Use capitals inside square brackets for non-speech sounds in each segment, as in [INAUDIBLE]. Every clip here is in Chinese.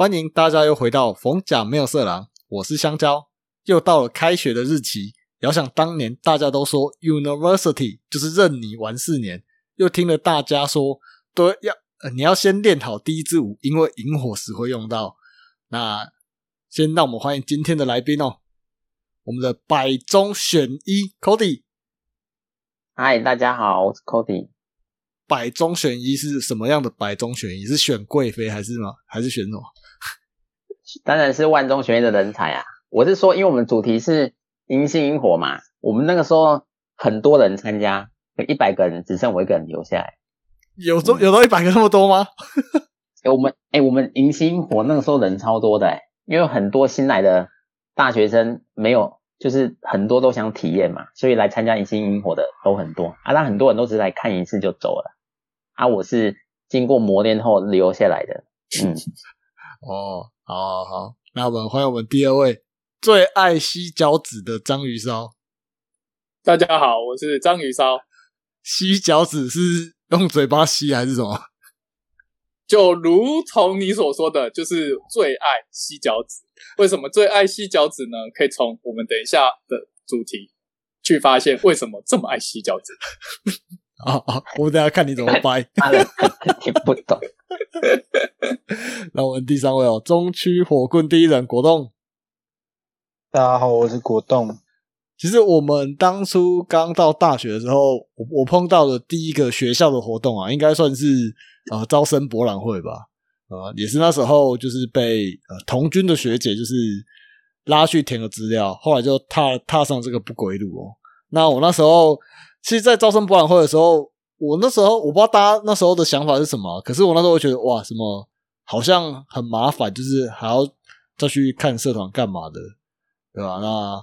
欢迎大家又回到逢甲没有色狼，我是香蕉。又到了开学的日期，遥想当年大家都说 University 就是任你玩四年，又听了大家说都要、呃、你要先练好第一支舞，因为萤火时会用到。那先让我们欢迎今天的来宾哦，我们的百中选一 Cody。嗨，大家好，我是 Cody。百中选一是什么样的百中选一？是选贵妃还是吗？还是选什么？当然是万中选一的人才啊！我是说，因为我们主题是迎新萤火嘛，我们那个时候很多人参加，有一百个人，只剩我一个人留下来。有中有到一百个那么多吗？[LAUGHS] 哎，我们哎，我们迎新萤火那个时候人超多的哎，因为很多新来的大学生没有，就是很多都想体验嘛，所以来参加迎新萤火的都很多啊。但很多人都只是来看一次就走了啊。我是经过磨练后留下来的。嗯，[LAUGHS] 哦，好好好，那我们欢迎我们第二位最爱吸脚趾的章鱼烧。大家好，我是章鱼烧。吸脚趾是用嘴巴吸还是什么？就如同你所说的，就是最爱吸脚趾。为什么最爱吸脚趾呢？可以从我们等一下的主题去发现为什么这么爱吸脚趾。啊啊！我等下看你怎么掰。听不懂。那我们第三位哦，中区火棍第一人果冻。大家好，我是果冻。其实我们当初刚到大学的时候，我我碰到的第一个学校的活动啊，应该算是呃招生博览会吧。呃，也是那时候就是被呃同军的学姐就是拉去填个资料，后来就踏踏上这个不归路哦。那我那时候其实，在招生博览会的时候，我那时候我不知道大家那时候的想法是什么，可是我那时候觉得哇，什么好像很麻烦，就是还要再去看社团干嘛的，对吧？那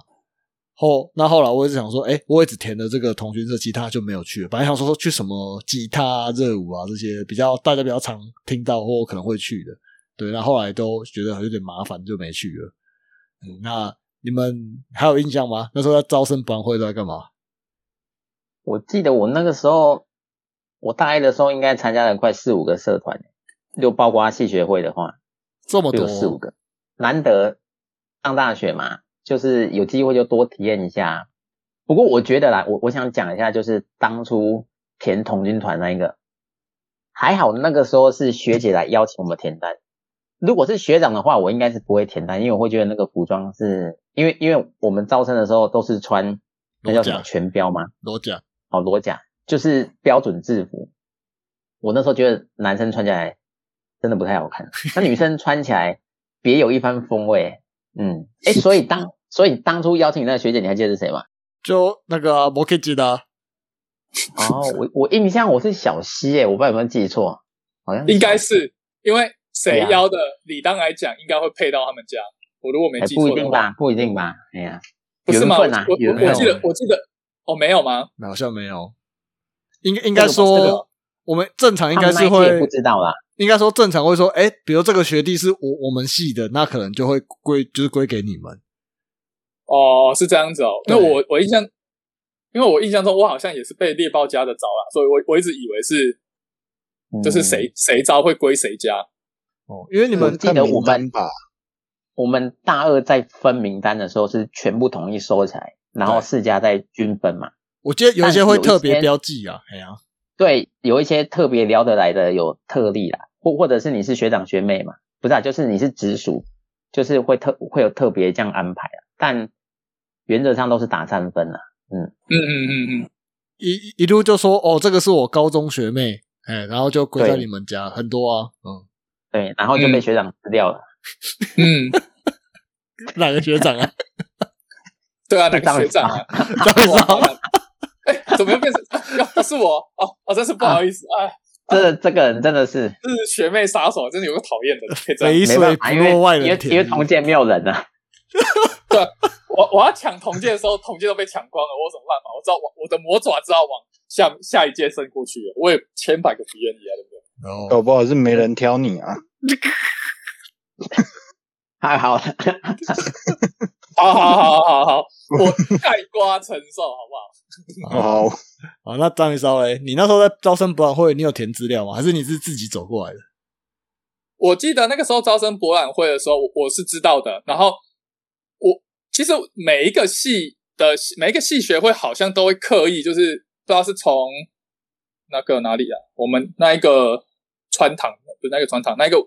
后那后来我一直想说，哎，我也只填了这个同学社，其他就没有去了。本来想说去什么吉他、热舞啊这些比较大家比较常听到或可能会去的，对。那后来都觉得有点麻烦，就没去了。那你们还有印象吗？那时候在招生博览会都在干嘛？我记得我那个时候，我大一的时候应该参加了快四五个社团，就包括系学会的话，这么多四五个，难得上大学嘛。就是有机会就多体验一下，不过我觉得啦，我我想讲一下，就是当初填童军团那一个，还好那个时候是学姐来邀请我们填单，如果是学长的话，我应该是不会填单，因为我会觉得那个服装是因为因为我们招生的时候都是穿那叫什么全标吗？裸甲哦，裸甲就是标准制服，我那时候觉得男生穿起来真的不太好看，[LAUGHS] 那女生穿起来别有一番风味，嗯，哎，所以当 [LAUGHS] 所以当初邀请你那个学姐，你还记得是谁吗？就那个摩 K 吉的。哦，我我印象我是小西诶，我不知道有没有记错，好像应该是因为谁邀的，理当来讲应该会配到他们家。我如果没记错，不一定吧？不一定吧？哎呀，不是吗？我我我记得我记得哦，没有吗？好像没有。应该应该说，我们正常应该是会不知道啦。应该说正常会说，哎，比如这个学弟是我我们系的，那可能就会归就是归给你们。哦，是这样子哦。那我我印象，因为我印象中我好像也是被猎豹家的招了，所以我我一直以为是，就是谁谁招会归谁家。哦，因为你们记得我们吧，我们大二在分名单的时候是全部统一收起来，然后四家再均分嘛。我觉得有一些会特别标记啊，哎呀，对，有一些特别聊得来的有特例啦，或或者是你是学长学妹嘛，不是，啊，就是你是直属，就是会特会有特别这样安排啊，但。原则上都是打三分了，嗯嗯嗯嗯嗯，一一路就说哦，这个是我高中学妹，哎，然后就归在你们家，很多啊，嗯，对，然后就被学长吃掉了，[LAUGHS] 嗯，[LAUGHS] 哪个学长啊？对啊，哪个学长啊？张学长，哎，怎么又变成？不是我哦，哦，真是不好意思啊，这这个人真的是，是学妹杀手，真的有个讨厌的，肥水不落外人田，因为同届没有人啊。[LAUGHS] 对。我我要抢铜剑的时候，铜剑都被抢光了，我有什么办法？我知道我我的魔爪知道往下下一届伸过去了，我也千百个不愿意啊，对不对？搞不好是没人挑你啊！[LAUGHS] 太好了，[LAUGHS] 好好好好好，我盖瓜承受，好不好？好好，那张一稍微，你那时候在招生博览会，你有填资料吗？还是你是自己走过来的？我记得那个时候招生博览会的时候，我我是知道的。然后我其实每一个系的每一个系学会好像都会刻意，就是不知道是从那个哪里啊，我们那一个穿堂不是那个穿堂那一个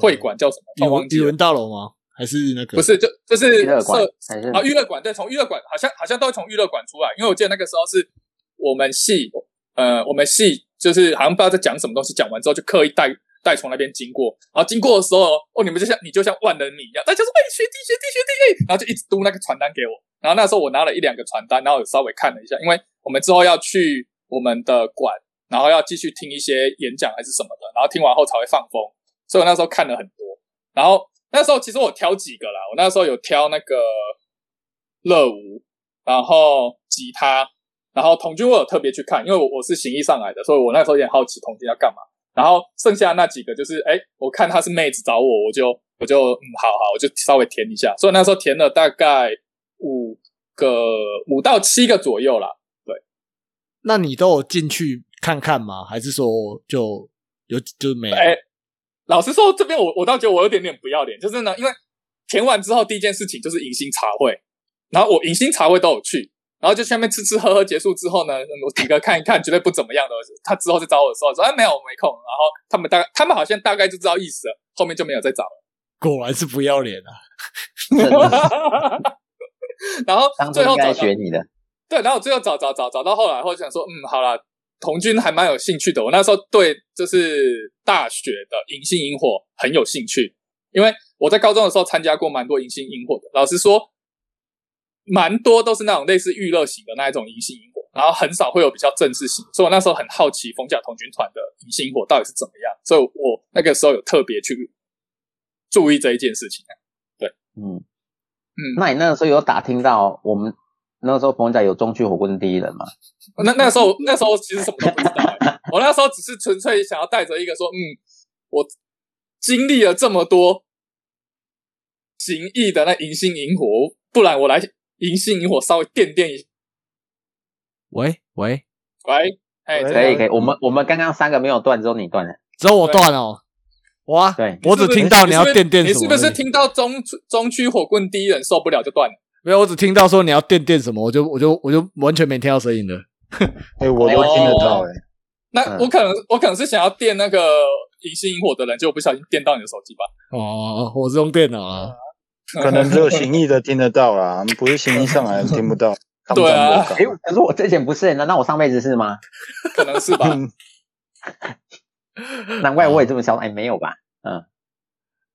会馆叫什么？语文我忘记了语文。大楼吗？还是那个？不是，就就是娱乐馆社还是啊，娱乐馆对，从娱乐馆好像好像都从娱乐馆出来，因为我记得那个时候是我们系，呃，我们系就是好像不知道在讲什么东西，讲完之后就刻意带带从那边经过，然后经过的时候，哦，你们就像你就像万人迷一样，大家说哎学弟学弟学弟，哎，然后就一直嘟那个传单给我，然后那时候我拿了一两个传单，然后有稍微看了一下，因为我们之后要去我们的馆，然后要继续听一些演讲还是什么的，然后听完后才会放风，所以我那时候看了很多，然后那时候其实我挑几个啦，我那时候有挑那个乐舞，然后吉他，然后童军我有特别去看，因为我我是行医上来的，所以我那时候有点好奇童军要干嘛。然后剩下那几个就是，哎，我看他是妹子找我，我就我就嗯，好好，我就稍微填一下。所以那时候填了大概五个五到七个左右啦。对那你都有进去看看吗？还是说就有就没老实说，这边我我倒觉得我有点点不要脸，就是呢，因为填完之后第一件事情就是迎新茶会，然后我迎新茶会都有去，然后就下面吃吃喝喝结束之后呢，我几个看一看，觉得不怎么样的，他之后再找我的时候说，哎，没有，我没空。然后他们大概他们好像大概就知道意思了，后面就没有再找了。果然是不要脸啊！真 [LAUGHS] 的然后最后找到学你的，对，然后我最后找找找找到后来，后想说，嗯，好啦，童军还蛮有兴趣的。我那时候对就是大学的迎新萤火很有兴趣，因为我在高中的时候参加过蛮多迎新萤火的。老实说，蛮多都是那种类似娱乐型的那一种迎新萤火，然后很少会有比较正式型。所以我那时候很好奇逢甲童军团的迎新萤火到底是怎么样，所以我那个时候有特别去注意这一件事情。对嗯嗯那你那个时候有打听到我们那时候彭仔有中区火棍第一人嘛？那那时候那时候其实什么都不知道、欸，我那时候只是纯粹想要带着一个说，嗯，我经历了这么多行义的那银杏萤火，不然我来银杏萤火稍微垫垫一，喂喂，喂，哎，可以可以，我们我们刚刚三个没有断，只有你断了。只有我断哦。哇，对我只听到你要垫垫你是不是听到中中区火棍第一人受不了就断了？没有？我只听到说你要垫垫什么，我就我就我就完全没听到声音了。[LAUGHS] 哎、我都听得到哎、那嗯我可能我可能是想要垫那个迎新萤火的人，结果不小心垫到你的手机吧？哦，我是用电脑啊。可能只有行义的听得到啦，不是行义上来的听不到。[LAUGHS] 对啊哎，可是我之前不是，难道我上辈子是吗？[LAUGHS] 可能是吧？嗯难怪我也这么想。哎，没有吧？嗯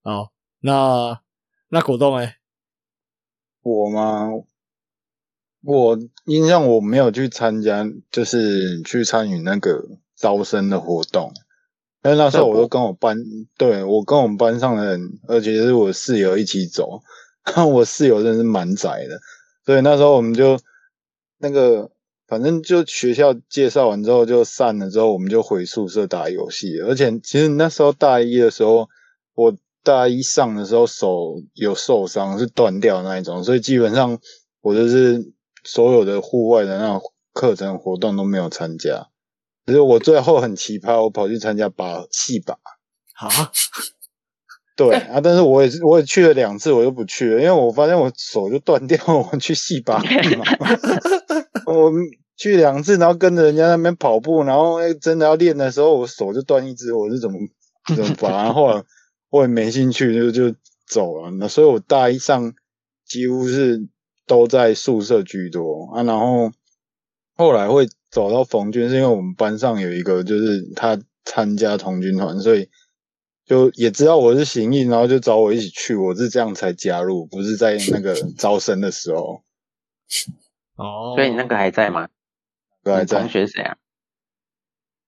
好，那那果冻哎，我吗？我印象我没有去参加，就是去参与那个招生的活动。因为那时候我都跟我班，对我跟我们班上的人，而且是我室友一起走。我室友真是蛮宅的，所以那时候我们就那个，反正就学校介绍完之后就散了，之后我们就回宿舍打游戏。而且其实那时候大一的时候，我大一上的时候手有受伤，是断掉的那一种，所以基本上我就是所有的户外的那种课程活动都没有参加。只是我最后很奇葩，我跑去参加拔戏拔。啊，[LAUGHS] 对啊，但是我也是，我也去了两次，我就不去了，因为我发现我手就断掉，[LAUGHS] 我去戏拔干嘛？[LAUGHS] 我去两次，然后跟着人家那边跑步，然后哎真的要练的时候，我手就断一只，我是怎么怎么拔？然后后来我也没兴趣，就就走了。那所以我大一上几乎是都在宿舍居多啊，然后后来会走到冯军，是因为我们班上有一个就是他参加童军团，所以。就也知道我是行义，然后就找我一起去，我是这样才加入，不是在那个招生的时候。[LAUGHS] 哦，所以你那个还在吗？你都还在同学谁啊？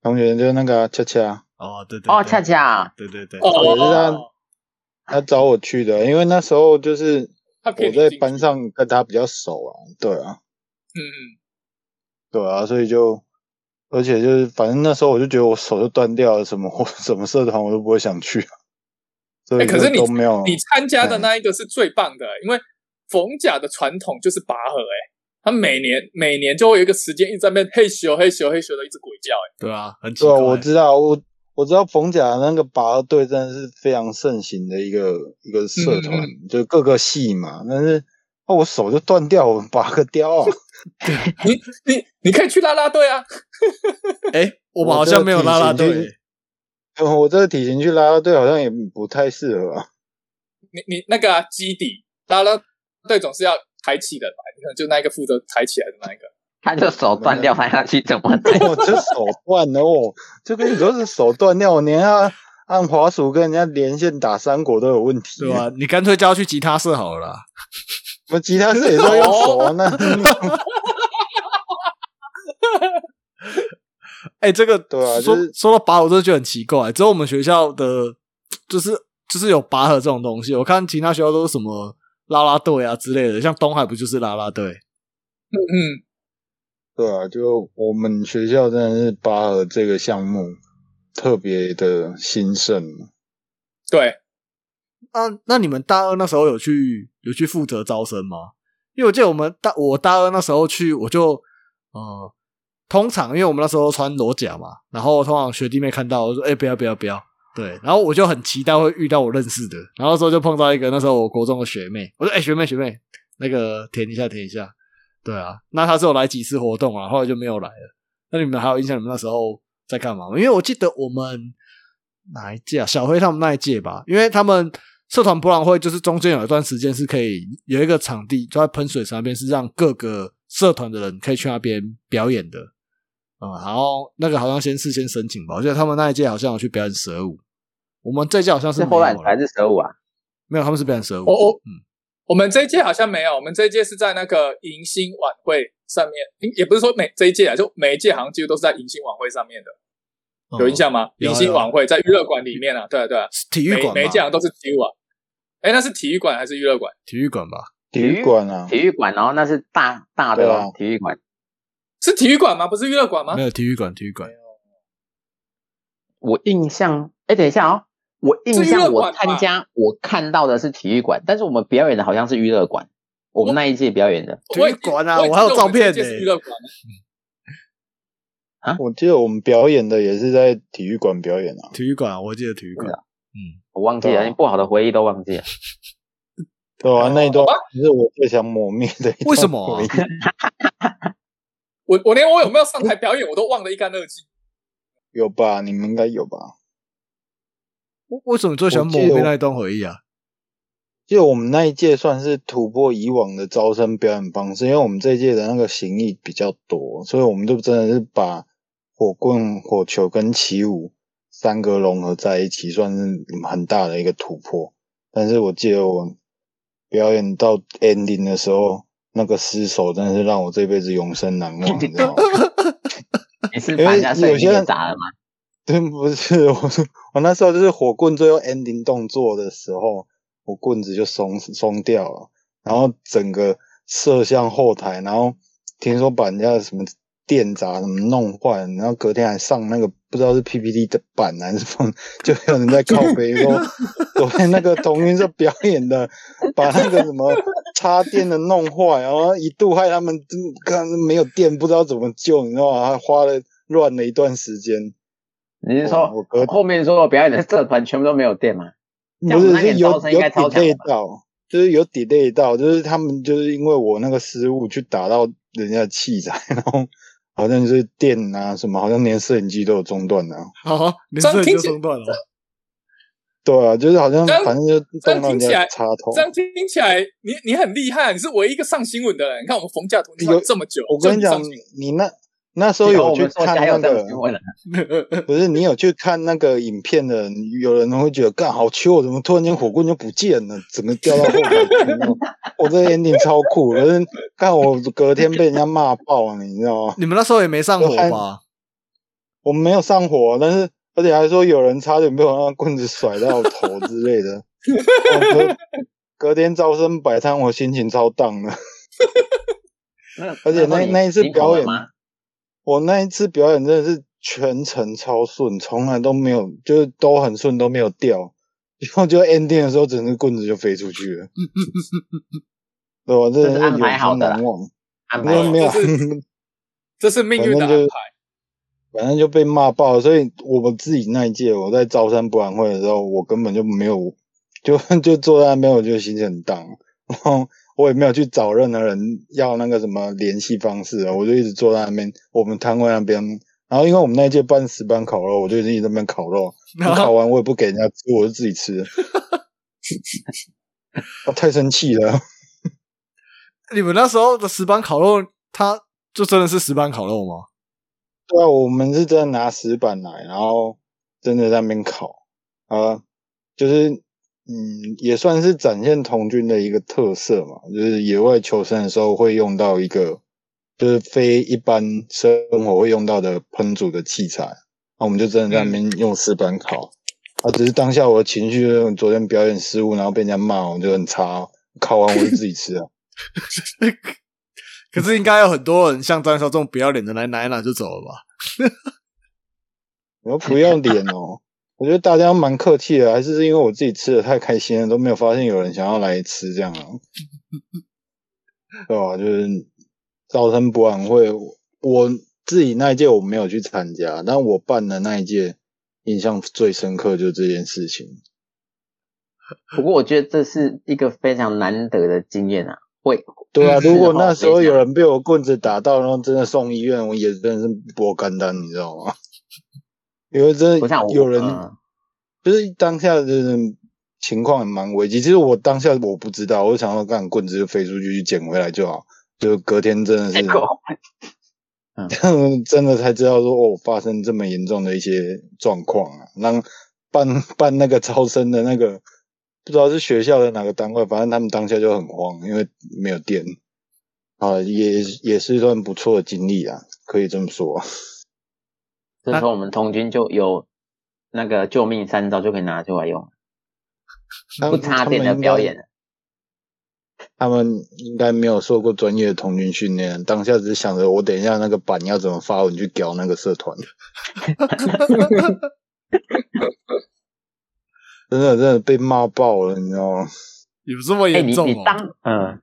同学就是那个啊恰恰，哦，对对哦，恰恰，对对对，哦我是他他找我去的，因为那时候就是我在班上跟他比较熟啊，对啊，嗯嗯，对啊，所以就而且就是反正那时候我就觉得我手就断掉了，什么我 [LAUGHS] 什么社团我都不会想去，所以哎可是你都没有。你参加的那一个是最棒的、因为逢甲的传统就是拔河、哎，他每年每年就会有一个时间一直在那边嘿咻嘿咻嘿咻的一直鬼叫、哎，对啊，很奇对啊，我知道，我我知道冯甲那个拔河队真的是非常盛行的一个一个社团，嗯就各个系嘛。但是哦，我手就断掉，我拔个雕啊！[LAUGHS] 你你你可以去拉拉队啊！哎，[LAUGHS] 我们好像没有啦啦我这个体队，[LAUGHS] 我这个体型去拉拉队好像也不太适合啊。你你那个啊基底拉拉队总是要抬起的吧？你可能就那一个负责抬起来的那一个。他就手断掉，拍下去怎么抬？[LAUGHS] 我这手断了哦，就跟你说是手断掉，我连要 [LAUGHS] 按滑鼠跟人家连线打三国都有问题。对吧？你干脆叫他去吉他社好了啦。[LAUGHS] 我吉他社也是要用手啊，那哎，这个说对啊就是说到拔河，我真的觉得很奇怪。只有我们学校的，就是就是有拔河这种东西。我看其他学校都是什么啦啦队啊之类的，像东海不就是啦啦队？嗯嗯，对啊，就我们学校真的是拔河这个项目特别的兴盛。对，那那你们大二那时候有去有去负责招生吗？因为我记得我们大我大二那时候去，我就呃，通常因为我们那时候穿裸甲嘛，然后通常学弟妹看到我说：“哎、不要不要不要。”对，然后我就很期待会遇到我认识的，然后那时候就碰到一个那时候我国中的学妹，我说：“哎、学妹学妹，那个填一下填一下。”对啊，那他是有来几次活动啊，后来就没有来了。那你们还有印象你们那时候在干嘛吗？因为我记得我们哪一届啊？小黑他们那一届吧，因为他们社团博览会就是中间有一段时间是可以有一个场地，就在喷水池那边是让各个社团的人可以去那边表演的。嗯，然后那个好像先事先申请吧，我记得他们那一届好像有去表演蛇舞，我们这一届好像是后来还是蛇舞啊？没有，他们是表演蛇舞。哦哦嗯，我们这一届好像没有，我们这一届是在那个迎新晚会上面，也不是说每这一届啊，就每一届好像几乎都是在迎新晚会上面的，有印象吗？迎新晚会在娱乐馆里面啊，对啊对啊，体育馆吧每一届好像都是体育馆。哎，那是体育馆还是娱乐馆？体育馆吧？体育馆啊，体育馆，然后那是大大的体育馆。是体育馆吗？不是娱乐馆吗没？有体育馆，体育馆。我印象，哎，等一下哦，我印象我参加我看到的是体育馆，但是我们表演的好像是娱乐馆。我们那一届表演的，体育馆啊我还有照片呢是娱乐馆。[LAUGHS] 我记得我们表演的也是在体育馆表演啊。体育馆，我记得体育馆。嗯，我忘记了，啊连不好的回忆都忘记了。[LAUGHS] 对啊，那一段是我最想抹灭的一段为什么啊 [LAUGHS] 我我连我有没有上台表演我都忘得一干二净。有吧？你们应该有吧？为为什么你最喜欢抹灭那一段回忆啊？就我们那一届算是突破以往的招生表演方式，因为我们这一届的那个形意比较多，所以我们就真的是把火棍、火球跟起舞三个融合在一起，算是很大的一个突破。但是我记得我表演到 ending 的时候，那个失手真的是让我这辈子永生难忘，你知道吗？[LAUGHS] 你是把人家摄影机给砸了吗？[LAUGHS] 对，不是我，我那时候就是火棍最后 ending 动作的时候，我棍子就松松掉了，然后整个摄像后台，然后听说把人家什么电闸什么弄坏，然后隔天还上那个不知道是 PPT 的版还是放，就有人在靠背说，[LAUGHS] 昨天那个同云社表演的，把那个什么插电的弄坏，然后一度害他们真刚没有电，不知道怎么救，你知道吗？还花了乱了一段时间。你是说我隔后面所有表演的社团全部都没有电吗？不是，是有有 delay 到，就是有 delay 到，就是他们就是因为我那个失误去打到人家的器材，然后好像就是电啊什么，好像连摄影机都有中断啊。好，连这样这就听中断了。对啊，就是好像反正就这样动到人听起来家插头这。样听起来，你你很厉害，你是唯一一个上新闻的人。你看我们冯家屯有这么久，我跟你讲你那那时候有去看那个，[LAUGHS] 不是你有去看那个影片的人，有人会觉得干好糗，怎么突然间火棍就不见了，整个掉到后台去那种我这个 ending 超酷，可是看我隔天被人家骂爆，你知道吗？你们那时候也没上火吧？我们没有上火，但是而且还说有人差点被我那棍子甩到头之类的。[LAUGHS] 隔隔天招生摆摊，我心情超荡的。[LAUGHS] 而且那那一次表演吗？我那一次表演真的是全程超顺，从来都没有，就是都很顺，都没有掉。然后就 ending 的时候，整个棍子就飞出去了，对吧？这这是安排好的啦难忘。安排没有没有，这是命运的安反正就排。反正就被骂爆了。所以我们自己那一届，我在招生博览会的时候，我根本就没有，就就坐在那边，我就心情很荡，然后我也没有去找任何人要那个什么联系方式啊，我就一直坐在那边，我们摊位那边。然后因为我们那一届办石板烤肉，我就一直在那边烤肉，[LAUGHS] 烤完我也不给人家吃，我就自己吃。[LAUGHS] 我太生气了。[LAUGHS] 你们那时候的石板烤肉，它就真的是石板烤肉吗？对啊，我们是真的拿石板来，然后真的在那边烤啊，就是嗯，也算是展现童军的一个特色嘛，就是野外求生的时候会用到一个，就是非一般生活会用到的烹煮的器材，那我们就真的在那边用石板烤。啊，只是当下我的情绪，昨天表演失误，然后被人家骂，我就很差。烤完我就自己吃啊。[LAUGHS] 可是应该有很多人像张少这种不要脸的来拿一拿就走了吧？[LAUGHS] 我不要脸哦！我觉得大家蛮客气的，还是是因为我自己吃的太开心了，都没有发现有人想要来吃这样啊？[LAUGHS] 对吧？就是招生博览会，我自己那一届我没有去参加，但我办的那一届。印象最深刻就是这件事情。[LAUGHS] 不过我觉得这是一个非常难得的经验啊！会对啊，如果那时候有人被我棍子打到，然后真的送医院，我也真的是不甘单，你知道吗？因为真的有人，就是当下的情况也蛮危机。其实我当下我不知道，我就想要干棍子就飞出去去捡回来就好。就隔天真的是。[LAUGHS] 真的才知道说哦，发生这么严重的一些状况啊！让办办那个招生的那个，不知道是学校的哪个单位，反正他们当下就很慌，因为没有电啊，也也是一段不错的经历啊，可以这么说。这时候我们童军就有那个救命三招就可以拿出来用，不插电的表演。他们应该没有受过专业的童军训练，当下只想着我等一下那个板要怎么发文去屌那个社团。真的真的被骂爆了，你知道吗？有这么严重吗？嗯，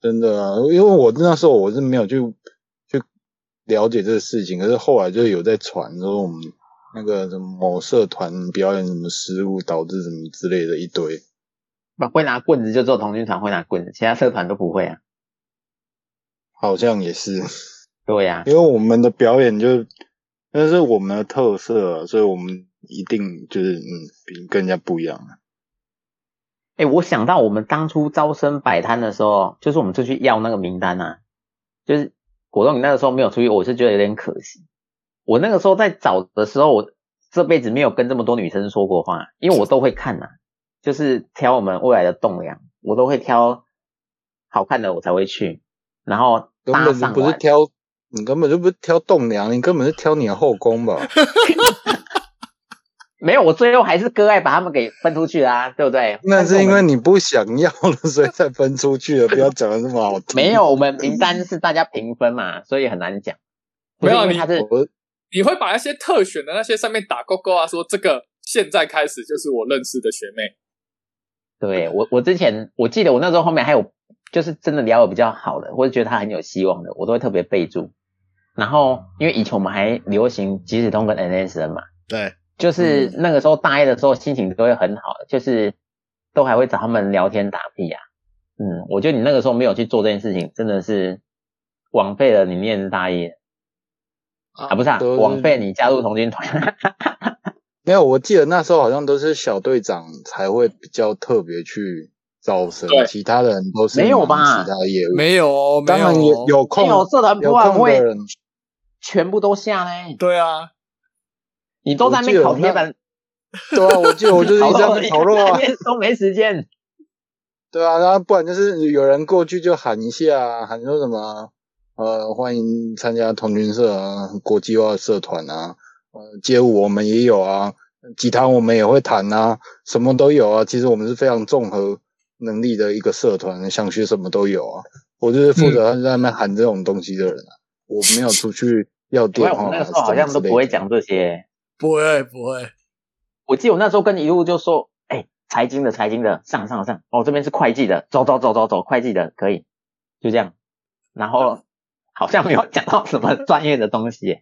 真的啊，因为我那时候我是没有去去了解这个事情，可是后来就有在传说我们那个什么某社团表演什么失误导致什么之类的一堆。会拿棍子就做童军团会拿棍子，其他社团都不会啊。好像也是，对呀，因为我们的表演就那是我们的特色，所以我们一定就是嗯，比跟人家不一样啊。哎，我想到我们当初招生摆摊的时候，就是我们出去要那个名单啊，就是果冻你那个时候没有出去，我是觉得有点可惜。我那个时候在找的时候，我这辈子没有跟这么多女生说过话，因为我都会看呐。就是挑我们未来的栋梁，我都会挑好看的，我才会去。然后根本不是挑，你根本就不是挑栋梁，你根本是挑你的后宫吧？[LAUGHS] 没有，我最后还是割爱把他们给分出去啦，[LAUGHS] 对不对？那是因为你不想要了，所以才分出去的。不要讲的那么好听。没有，我们名单是大家平分嘛，所以很难讲。没有，你是你会把那些特选的那些上面打勾勾啊，说这个现在开始就是我认识的学妹。对我，我之前我记得我那时候后面还有，就是真的聊的比较好的，或者觉得他很有希望的，我都会特别备注。然后因为以前我们还流行即时通跟 NSN 嘛，对，就是那个时候大一的时候心情都会很好，就是都还会找他们聊天打屁啊。嗯，我觉得你那个时候没有去做这件事情，真的是枉费了你念大一啊，不是啊，枉费你加入童军团。没有，我记得那时候好像都是小队长才会比较特别去招生，其他的人都是没有吧？其他业务没有，当然有有空有社团有空的人全部都下嘞。对啊，你都在那边烤铁板，[LAUGHS] 对啊，我记得我就是一直在那烤肉啊，都没时间。[LAUGHS] 对啊，然后不然就是有人过去就喊一下，喊说什么呃，欢迎参加童军社啊，国际化社团啊。呃，街舞我们也有啊，吉他我们也会弹啊，什么都有啊。其实我们是非常综合能力的一个社团，想学什么都有啊。我就是负责在那边喊这种东西的人啊，我没有出去要电话。那个时候好像都不会讲这些，不会不会。我记得我那时候跟你一路就说，哎，财经的财经的上上上，哦这边是会计的，走走走走走，会计的可以，就这样。然后 [LAUGHS] 好像没有讲到什么专业的东西。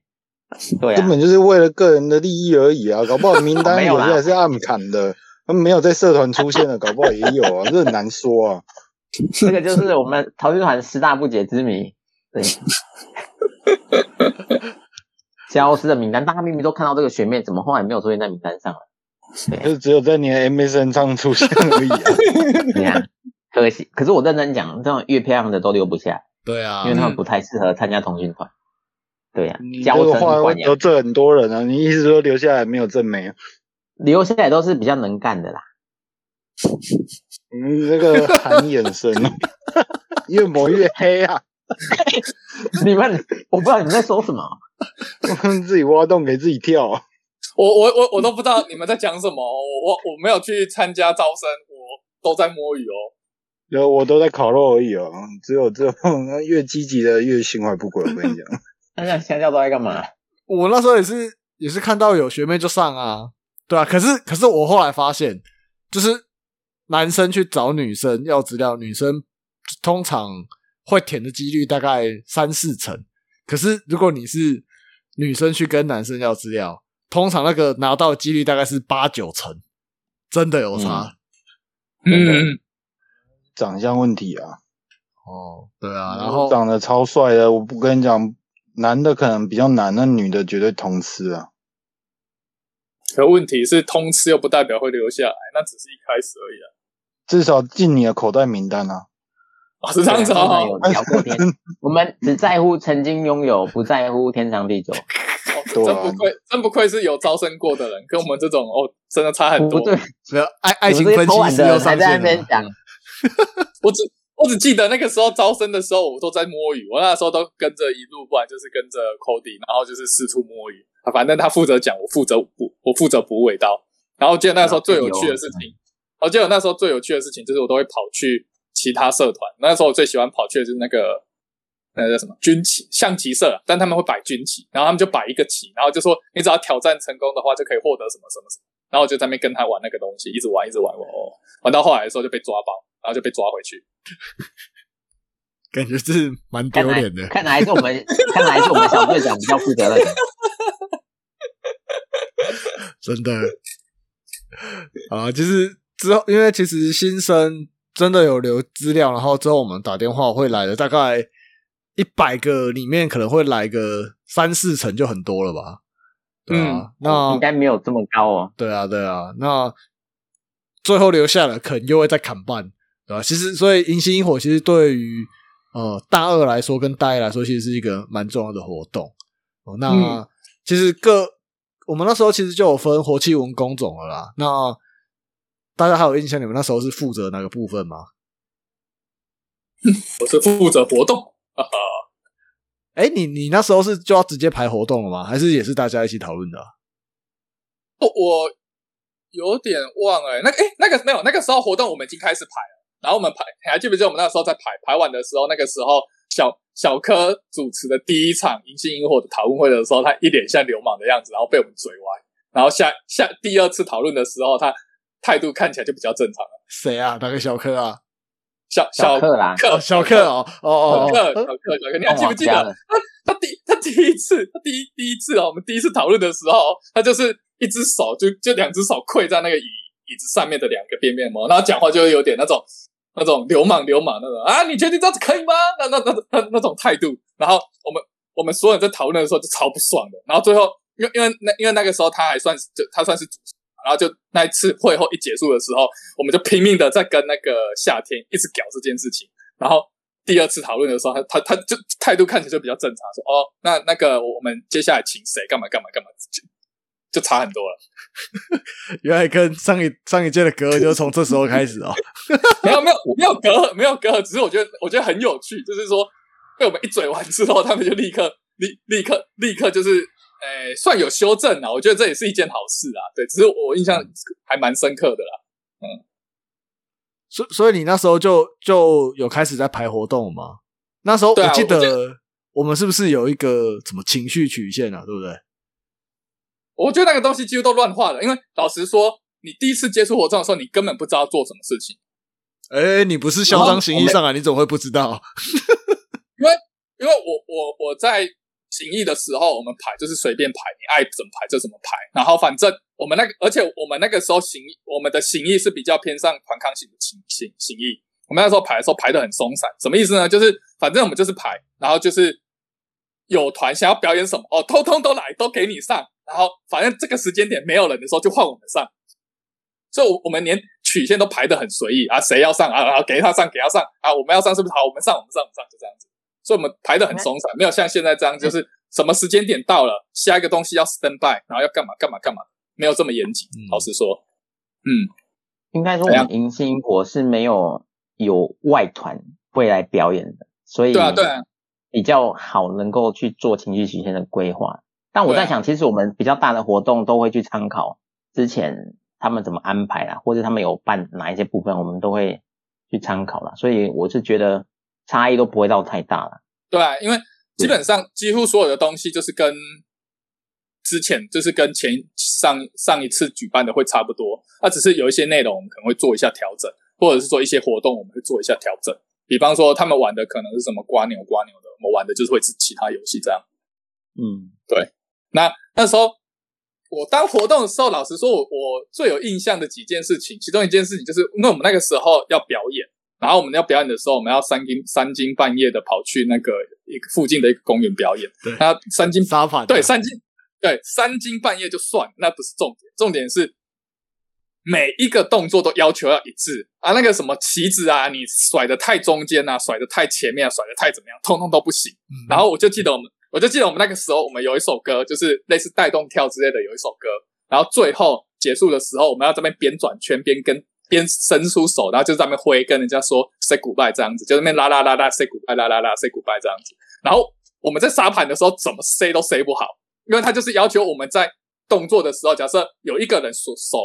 [LAUGHS] 对啊，根本就是为了个人的利益而已啊！搞不好名单 [LAUGHS] 有些还是暗砍的，他们没有在社团出现的，搞不好也有啊，这很难说啊。这个就是我们陶军团十大不解之谜。对，消失的名单，大家明明都看到这个学妹，怎么后来没有出现在名单上了？就只有在你的 MSN 上出现而已啊。[LAUGHS] 对呀，可惜。可是我认真讲，这种越漂亮的都留不下，对啊因为，他们不太适合参加同军团。对呀你，这娇生个话惯养，会得罪很多人啊！你意思说留下来没有正妹？留下来都是比较能干的啦。嗯，这个含眼神啊，[LAUGHS] 越抹越黑啊！[LAUGHS] 你们，我不知道你们在说什么。[LAUGHS] 自己挖洞给自己跳啊。我我我我都不知道你们在讲什么，我我我没有去参加招生，我都在摸鱼哦。有我都在烤肉而已哦，只有只有 [LAUGHS] 越积极的越心怀不轨。我跟你讲，[LAUGHS] 那现在都在干嘛？我那时候也是也是看到有学妹就上啊，对啊，可是可是我后来发现，就是男生去找女生要资料，女生通常会填的几率大概三四成，可是如果你是女生去跟男生要资料，通常那个拿到的几率大概是八九成，真的有差。嗯，长相问题啊，哦，对啊，然后长得超帅的，我不跟你讲，男的可能比较难，那女的绝对通吃啊。可问题是通吃又不代表会留下来，那只是一开始而已啊。至少进你的口袋名单啊。哦，是这样子哦。有聊过天，[LAUGHS] 我们只在乎曾经拥有，不在乎天长地久。哦真不愧，真不愧是有招生过的人，跟我们这种哦，真的差很多。对，没有爱爱情分析师又懒的人还上线了在那边。讲，[LAUGHS] 我只我只记得那个时候招生的时候，我都在摸鱼。我那时候都跟着一路，不然就是跟着 Cody，然后就是四处摸鱼。啊反正他负责讲，我负责补，我负责补尾刀。然后我记得那时候最有趣的事情，我记得那时候最有趣的事情就是我都会跑去其他社团。那时候我最喜欢跑去的就是那个那个叫什么军旗象棋社啊，但他们会摆军旗，然后他们就摆一个旗，然后就说你只要挑战成功的话，就可以获得什么什么什么。然后我就在那边跟他玩那个东西，一直玩一直玩玩玩玩，到后来的时候就被抓包，然后就被抓回去。感觉是蛮丢脸的。看来还是我们，[LAUGHS] 看来还是我们小队长比较负责任。真的啊，就是之后，因为其实新生真的有留资料，然后之后我们打电话会来的，大概一百个里面可能会来个三四成就很多了吧？对啊，那应该没有这么高哦。对啊，对啊，那最后留下了，可能又会再砍半，对吧？其实，所以迎新萤火其实对于呃大二来说，跟大一来说，其实是一个蛮重要的活动。哦，那、嗯其实各我们那时候其实就有分活期文工种了啦。那大家还有印象，你们那时候是负责哪个部分吗？我是负责活动，哈哈。哎，你你那时候是就要直接排活动了吗？还是也是大家一起讨论的啊、我我有点忘了、那个哎、那个没有，那个时候活动我们已经开始排了，然后我们排，你还记不记得我们那时候在排排完的时候，那个时候小小柯主持的第一场银杏萤火的讨论会的时候，他一脸像流氓的样子，然后被我们嘴歪，然后下下第二次讨论的时候，他态度看起来就比较正常了。谁啊？哪个小柯啊？小小克啦，克哦，小克哦，哦哦小克，哦，小克，小克，你还记不记得他他第他第一次，他第一第一次哦，我们第一次讨论的时候，他就是一只手就就两只手跪在那个椅椅子上面的两个边边嘛，然后讲话就会有点那种那种流氓流氓那种啊，你确定这样子可以吗？那那那那那种态度，然后我们我们所有人在讨论的时候就超不爽的，然后最后因为因为那因为那个时候他还算是就他算是然后就那一次会后一结束的时候，我们就拼命的在跟那个夏天一直搞这件事情。然后第二次讨论的时候，他他他就态度看起来就比较正常，说哦，那那个我们接下来请谁干嘛干嘛干嘛，就就差很多了。[LAUGHS] 原来跟上一上一届的隔阂就是从这时候开始哦。[LAUGHS] 没有没有没有隔阂没有隔阂，只是我觉得我觉得很有趣，就是说被我们一嘴完之后，他们就立刻立立刻立刻就是。诶，算有修正啊，我觉得这也是一件好事啊。对，只是我印象还蛮深刻的啦。所所以你那时候就就有开始在排活动吗？那时候我记得我们是不是有一个什么情绪曲线啊？对不对？我觉得那个东西几乎都乱画了，因为老实说，你第一次接触活动的时候，你根本不知道做什么事情。哎，你不是嚣张行医上啊，你怎么会不知道？[LAUGHS] 因为因为我我我在行义的时候，我们排就是随便排，你爱怎么排就怎么排。然后反正我们那个，而且我们那个时候行义，我们的行义是比较偏向团康型的行行行义。我们那时候排的时候排的很松散，什么意思呢？就是反正我们就是排，然后就是有团想要表演什么哦，通通都来，都给你上。然后反正这个时间点没有人的时候，就换我们上。所以，我我们连曲线都排的很随意啊，谁要上啊啊，给他上，给他上啊，我们要上是不是好？我们上，我们上，我们上，就这样子。所以我们排的很松散，没有像现在这样，就是什么时间点到了，下一个东西要 stand by，然后要干嘛干嘛干嘛，没有这么严谨。老实说，嗯，应该说我们迎新国是没有有外团会来表演的，所以对啊对啊，比较好能够去做情绪曲线的规划。但我在想，其实我们比较大的活动都会去参考之前他们怎么安排啦，或者他们有办哪一些部分，我们都会去参考啦。所以我是觉得差异都不会到太大了。对啊，因为基本上几乎所有的东西就是跟之前就是跟前上上一次举办的会差不多，那只是有一些内容我们可能会做一下调整，或者是说一些活动我们会做一下调整。比方说他们玩的可能是什么刮牛刮牛的，我们玩的就是会是其他游戏这样。嗯，对。那那时候我当活动的时候，老实说，我我最有印象的几件事情，其中一件事情就是，因为我们那个时候要表演，然后我们要表演的时候，我们要三更三更半夜的跑去那个一个附近的一个公园表演。对，那三更沙盘，对三更，对三更半夜就算，那不是重点，重点是每一个动作都要求要一致啊，那个什么旗子啊，你甩的太中间啊，甩的太前面啊，甩的太怎么样，通通都不行。然后我就记得我们。我就记得我们那个时候，我们有一首歌，就是类似带动跳之类的，有一首歌。然后最后结束的时候，我们要这边边转圈边跟边伸出手，然后就在那边挥，跟人家说 say goodbye 这样子，就在那边啦啦啦啦 say goodbye 啦啦啦 say goodbye 这样子。然后我们在沙盘的时候，怎么 say 都 say 不好，因为他就是要求我们在动作的时候，假设有一个人手手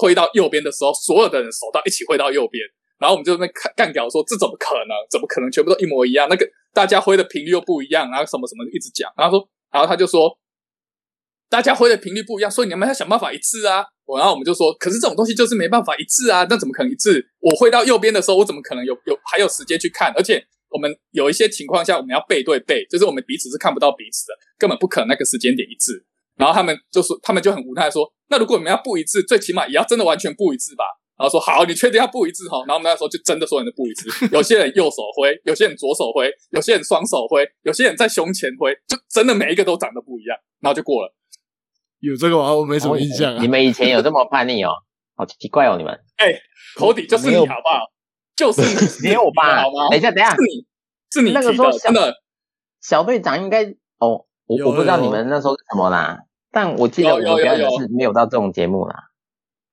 挥到右边的时候，所有的人手到一起挥到右边。然后我们就那边看干掉，说这怎么可能？怎么可能全部都一模一样？那个大家挥的频率又不一样，然后什么什么一直讲。然后说，然后他就说，大家挥的频率不一样，所以你们要想办法一致啊。然后我们就说，可是这种东西就是没办法一致啊，那怎么可能一致？我挥到右边的时候，我怎么可能有有还有时间去看？而且我们有一些情况下，我们要背对背，就是我们彼此是看不到彼此的，根本不可能那个时间点一致。然后他们就说，他们就很无奈说，那如果你们要不一致，最起码也要真的完全不一致吧。然后说好，你确定要不一致哈？然后我们那时候就真的所有人都不一致，有些人右手挥，有些人左手挥，有些人双手挥，有些人在胸前挥，就真的每一个都长得不一样，然后就过了。有这个吗？我没什么印象啊。你们以前有这么叛逆哦？好奇怪哦，你们。哎，头底就是你好不好？就是你，[LAUGHS] 没有吧？好吗？等一下，等一下，是你，是你那个时候真的小队长应该哦，我我不知道你们那时候是什么啦，但我记得我们表演是没有到这种节目啦。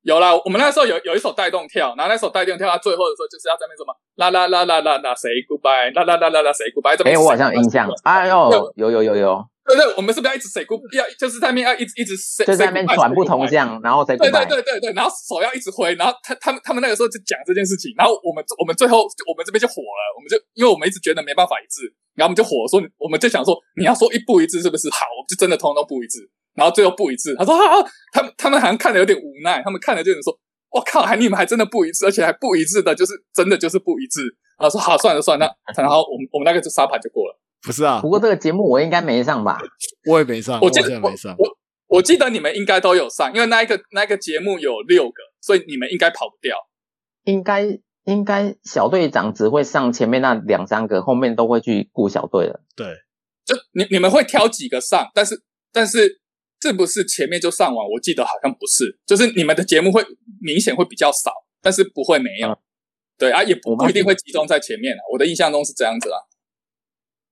有啦，我们那时候有有一首带动跳，然后那首带动跳，它最后的时候就是要在那什么啦啦啦啦啦啦 say goodbye，啦啦啦啦啦 say goodbye。哎，我好像有印象，哎呦，有有有有。对对，我们是不是要一直 say goodbye？要就是在面要一直一直 say，就在那边转不同这样，然后 say。对对对对对，然后手要一直挥，然后他他们他们那个时候就讲这件事情，然后我们我们最后我们这边就火了，我们就因为我们一直觉得没办法一致，然后我们就火说，我们就想说你要说一步一致是不是好？我们就真的通通都不一致，然后最后不一致，他说啊，他们他们好像看的有点无奈，他们看的就是说。我靠，还你们还真的不一致，而且还不一致的，就是真的就是不一致。然后说好，算了算了，然后我们我们那个就沙盘就过了。不是啊，不过这个节目我应该没上吧？我也没上，我记得没上。我我记得你们应该都有上，因为那一个那一个节目有六个，所以你们应该跑不掉。应该应该小队长只会上前面那两三个，后面都会去顾小队了。对，就你你们会挑几个上，但是但是。是不是前面就上完？我记得好像不是，就是你们的节目会明显会比较少，但是不会没有。对啊，也不不一定会集中在前面啊我的印象中是这样子啊。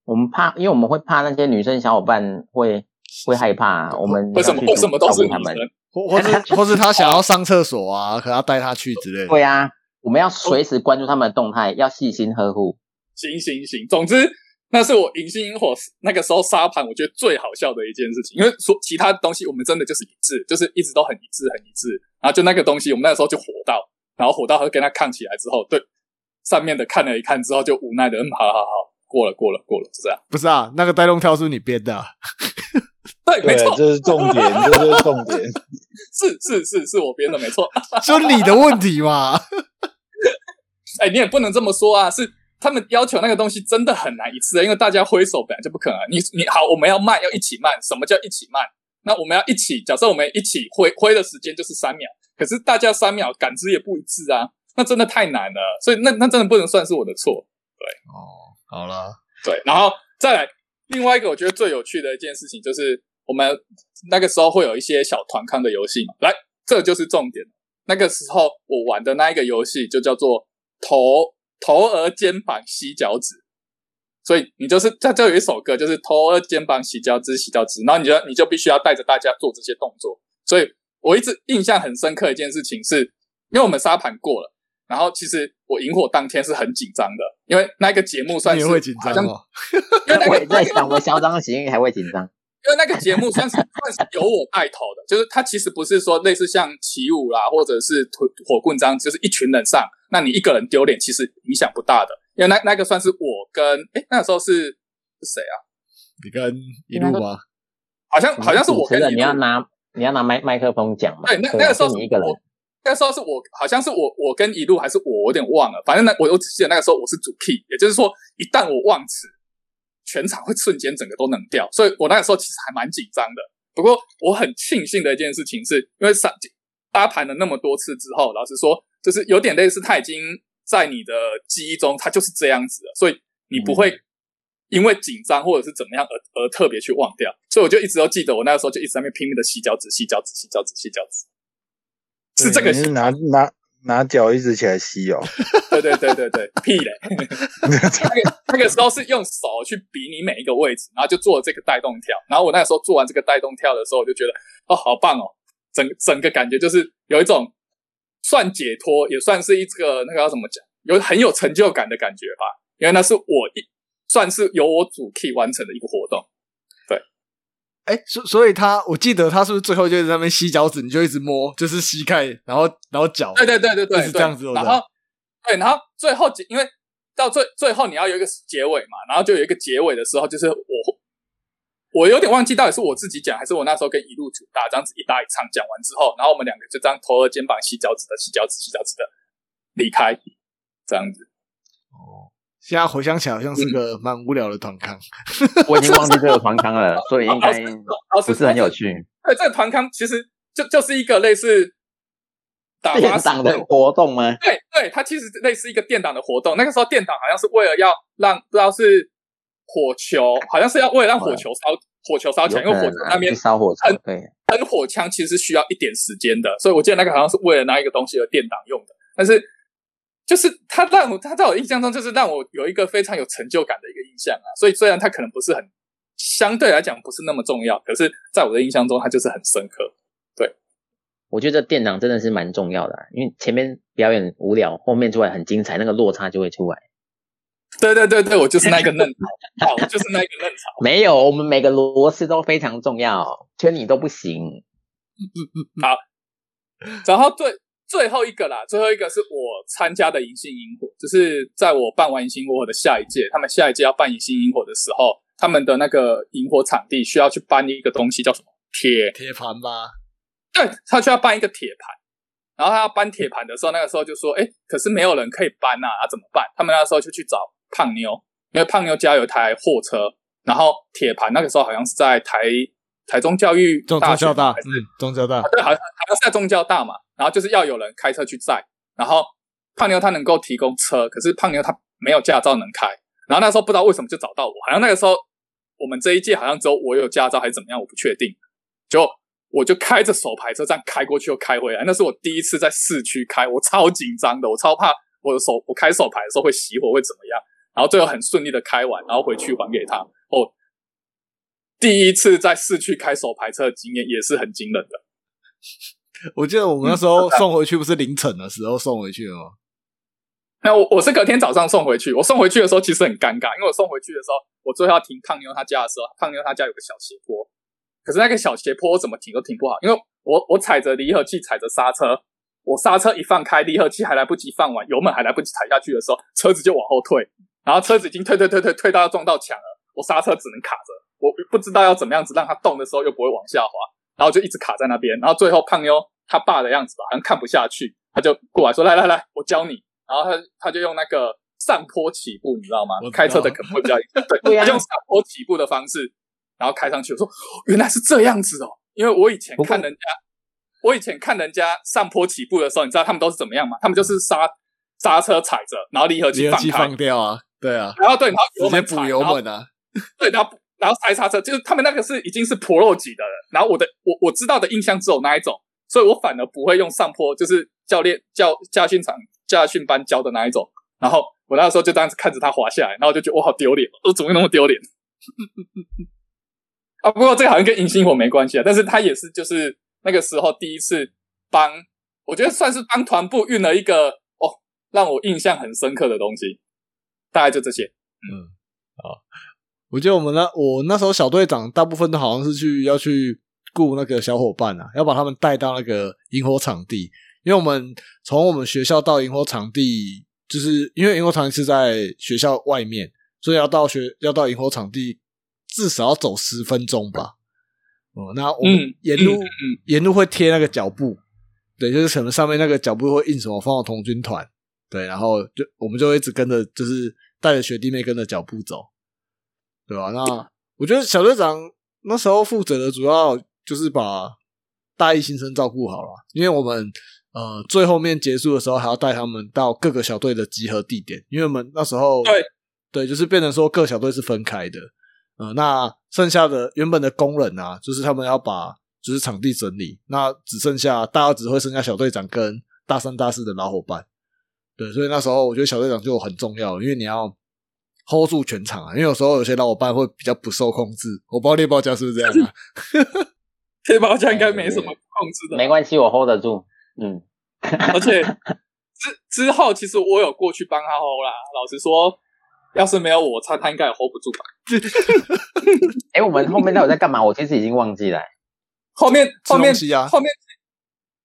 我们怕，因为我们会怕那些女生小伙伴会会害怕。我们为什么为什么都是他们？或或是 [LAUGHS] 或是他想要上厕所啊，可要带他去之类的。对啊，我们要随时关注他们的动态，要细心呵护。行行行，总之。那是我迎星萤火那个时候沙盘，我觉得最好笑的一件事情，因为说其他东西我们真的就是一致，就是一直都很一致，很一致。然后就那个东西，我们那个时候就火到，然后火到和跟他抗起来之后，对上面的看了一看之后，就无奈的，嗯，好好好，过了过了过了，就这样。不是啊，那个带动跳是你编的，[LAUGHS] 对，没错，这是重点，这是重点，[LAUGHS] 是是是是我编的，没错，[LAUGHS] 就你的问题嘛。哎，你也不能这么说啊，是。他们要求那个东西真的很难一次，因为大家挥手本来就不可能。你你好，我们要慢要一起慢，什么叫一起慢？那我们要一起，假设我们一起挥挥的时间就是三秒，可是大家三秒感知也不一致啊，那真的太难了。所以那那真的不能算是我的错。对哦，好了，对，然后再来另外一个我觉得最有趣的一件事情就是我们那个时候会有一些小团康的游戏嘛，来，这就是重点。那个时候我玩的那一个游戏就叫做头头额肩膀吸脚趾，所以你就是在这有一首歌，就是头额肩膀洗脚趾洗脚趾，然后你就你就必须要带着大家做这些动作。所以我一直印象很深刻一件事情是，因为我们沙盘过了，然后其实我萤火当天是很紧张的，因为那个节目算是会紧张好像哦。[LAUGHS] 因为那个我也在想，我嚣张的行还会紧张。因为那个节目算是 [LAUGHS] 算是由我带头的，就是它其实不是说类似像起舞啦，或者是火火棍这样，就是一群人上，那你一个人丢脸其实影响不大的。因为那那个算是我跟哎那个时候是是谁啊？你跟一路吗？好像好像是我跟你要拿你要拿麦麦克风讲嘛？对，那啊那个时候是你一个人我，那个时候是我，好像是我，我跟一路还是我，我有点忘了。反正那，我我只记得那个时候我是主 key，也就是说，一旦我忘词，全场会瞬间整个都冷掉。所以我那个时候其实还蛮紧张的。不过我很庆幸的一件事情是，因为上搭盘了那么多次之后，老实说，就是有点类似，他已经在你的记忆中，他就是这样子了，所以你不会因为紧张或者是怎么样而而特别去忘掉。所以我就一直都记得，我那个时候就一直在那边拼命的洗脚趾、洗脚趾、洗脚趾、洗脚趾。是这个你是拿拿拿脚一直起来吸哦。[LAUGHS] 对对对对对，屁嘞！[LAUGHS] 那个那个时候是用手去比你每一个位置，然后就做这个带动跳。然后我那个时候做完这个带动跳的时候，我就觉得哦，好棒哦！整整个感觉就是有一种算解脱，也算是一个那个要怎么讲，有很有成就感的感觉吧。因为那是我一算是由我主 key 完成的一个活动。哎，所所以他，我记得他是不是最后就在那边吸脚趾，你就一直摸，就是膝盖，然后然后脚，对对对对对，就是这样子然后对，然后最后结，因为到最最后你要有一个结尾嘛，然后就有一个结尾的时候，就是我我有点忘记到底是我自己讲，还是我那时候跟一路主打这样子一搭一唱讲完之后，然后我们两个就这样头和肩膀吸脚趾的吸脚趾吸脚趾的离开，这样子。哦，现在回想起来，好像是个蛮无聊的团康。我已经忘记这个团康了，所以应该不是很有趣。对，这个团康其实就就是一个类似打电发时档的活动吗？对对，它其实类似一个电档的活动。那个时候电档好像是为了要让不知道是火球，好像是要为了让火球烧火球烧起来，因为火球那边去烧火枪，对，喷火枪其实是需要一点时间的，所以我记得那个好像是为了拿一个东西而电档用的。但是就是他让我，他在我印象中就是让我有一个非常有成就感的一个印象啊。所以虽然他可能不是很相对来讲不是那么重要，可是在我的印象中他就是很深刻。对我觉得店长真的是蛮重要的啊，因为前面表演无聊，后面出来很精彩，那个落差就会出来。对对对对，我就是那个嫩草，好，我就是那个嫩草。[LAUGHS] 没有，我们每个螺丝都非常重要，缺你都不行。嗯嗯嗯，好然后最最后一个啦，最后一个是我参加的银杏萤火，就是在我办完银杏萤火的下一届，他们下一届要办银杏萤火的时候，他们的那个萤火场地需要去搬一个东西，叫什么铁？铁盘吧，对，他需要搬一个铁盘。然后他要搬铁盘的时候，那个时候就说：“哎，可是没有人可以搬呐、啊，怎么办？”他们那时候就去找胖妞，因为胖妞家有一台货车，然后铁盘那个时候好像是在台台中教育中中交大，还是嗯，中交大啊，对，好像好像是在中交大嘛，然后就是要有人开车去载，然后胖妞她能够提供车，可是胖妞她没有驾照能开，然后那时候不知道为什么就找到我，好像那个时候我们这一届好像只有我有驾照还是怎么样，我不确定，就我就开着手牌车这样开过去又开回来，那是我第一次在市区开，我超紧张的，我超怕我的手我开手牌的时候会熄火会怎么样，然后最后很顺利的开完，然后回去还给他，哦。第一次在市区开手牌车的经验也是很惊人的。我记得我们那时候送回去不是凌晨的时候送回去的吗？那我我是隔天早上送回去，我送回去的时候其实很尴尬，因为我送回去的时候，我最后要停胖妞她家的时候，胖妞她家有个小斜坡，可是那个小斜坡我怎么停都停不好，因为我我踩着离合器，踩着刹车，我刹车一放开，离合器还来不及放完，油门还来不及踩下去的时候，车子就往后退，然后车子已经退退退退退到要撞到墙了，我刹车只能卡着，我不知道要怎么样子让它动的时候又不会往下滑，然后就一直卡在那边，然后最后胖妞他爸的样子吧，好像看不下去，他就过来说：“来来来，我教你。”然后他他就用那个上坡起步，你知道吗我开车的可能会比较 [LAUGHS] 对，他用上坡起步的方式，然后开上去。我说哦原来是这样子哦，因为我以前看人家，我以前看人家上坡起步的时候，你知道他们都是怎么样吗？他们就是刹刹车踩着，然后离合器离合器放开，放掉啊，对啊，然后对，然后油直接门踩补油，然后门啊，对，然后然后踩刹车，就是他们那个是已经是 Pro 级的了。然后我的我我知道的印象只有那一种，所以我反而不会用上坡，就是教练教驾训场驾训班教的那一种。然后我那时候就这样子看着他滑下来，然后我就觉得我好丢脸，我怎么那么丢脸？啊，不过这好像跟迎新火没关系啊，但是他也是就是那个时候第一次帮，我觉得算是帮团部运了一个哦，让我印象很深刻的东西，大概就这些。嗯，啊我记得我们那我那时候小队长大部分都好像是去要去雇那个小伙伴啊，要把他们带到那个萤火场地，因为我们从我们学校到萤火场地，就是因为萤火场地是在学校外面，所以要到学要到萤火场地至少要走十分钟吧。哦、那我们嗯沿路、嗯嗯沿路会贴那个脚步，对，就是可能上面那个脚步会印什么“凤凰童军团”，对，然后就我们就会一直跟着，就是带着学弟妹跟着脚步走，对吧？那我觉得小队长那时候负责的主要就是把大一新生照顾好了，因为我们呃最后面结束的时候还要带他们到各个小队的集合地点，因为我们那时候对对，就是变成说各小队是分开的，呃，那剩下的原本的工人啊，就是他们要把就是场地整理，那只剩下大二只会剩下小队长跟大三、大四的老伙伴。对，所以那时候我觉得小队长就很重要，因为你要 hold 住全场啊。因为有时候有些老伙伴会比较不受控制，我不知道猎豹家是不是这样啊？[LAUGHS] 黑豹家应该没什么控制的，没关系，我 hold 得住。嗯，[LAUGHS] 而且之之后，其实我有过去帮他 hold 啦。老实说，要是没有我，他他应该也 hold 不住吧。[LAUGHS] 哎，我们后面到底在干嘛？我其实已经忘记了。后面后面后面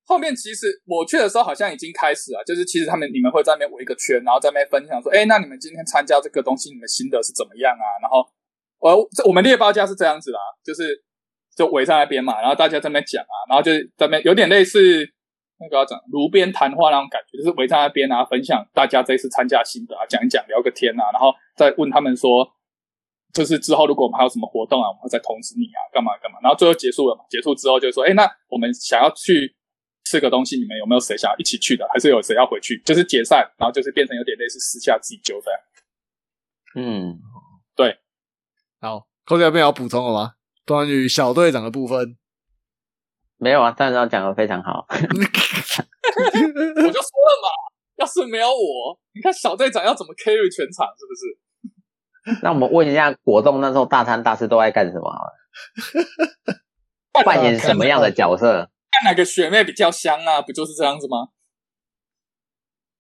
后面，其实我去的时候好像已经开始了，就是其实他们你们会在那边围一个圈，然后在那边分享说，哎，那你们今天参加这个东西，你们心得是怎么样啊？然后我这我们猎包家是这样子啦，就是就围在那边嘛，然后大家在那边讲啊，然后就是在那边有点类似那个要讲炉边谈话那种感觉，就是围在那边啊，分享大家这一次参加的心得啊，讲一讲，聊个天啊，然后再问他们说，就是之后如果我们还有什么活动啊，我们会再通知你啊，干嘛干嘛。然后最后结束了嘛，结束之后就说，哎，那我们想要去吃个东西，你们有没有谁想要一起去的？还是有谁要回去？就是解散，然后就是变成有点类似私下自己揪这样。嗯，好，寇姐那边有补充了吗？关于小队长的部分，没有啊，但是要讲的非常好。[LAUGHS] 我就说了嘛，要是没有我，你看小队长要怎么 carry 全场，是不是？那我们问一下果冻，那时候大三、大四都在干什么好了？[LAUGHS] 扮演什么样的角色？看哪个学妹比较香啊？不就是这样子吗？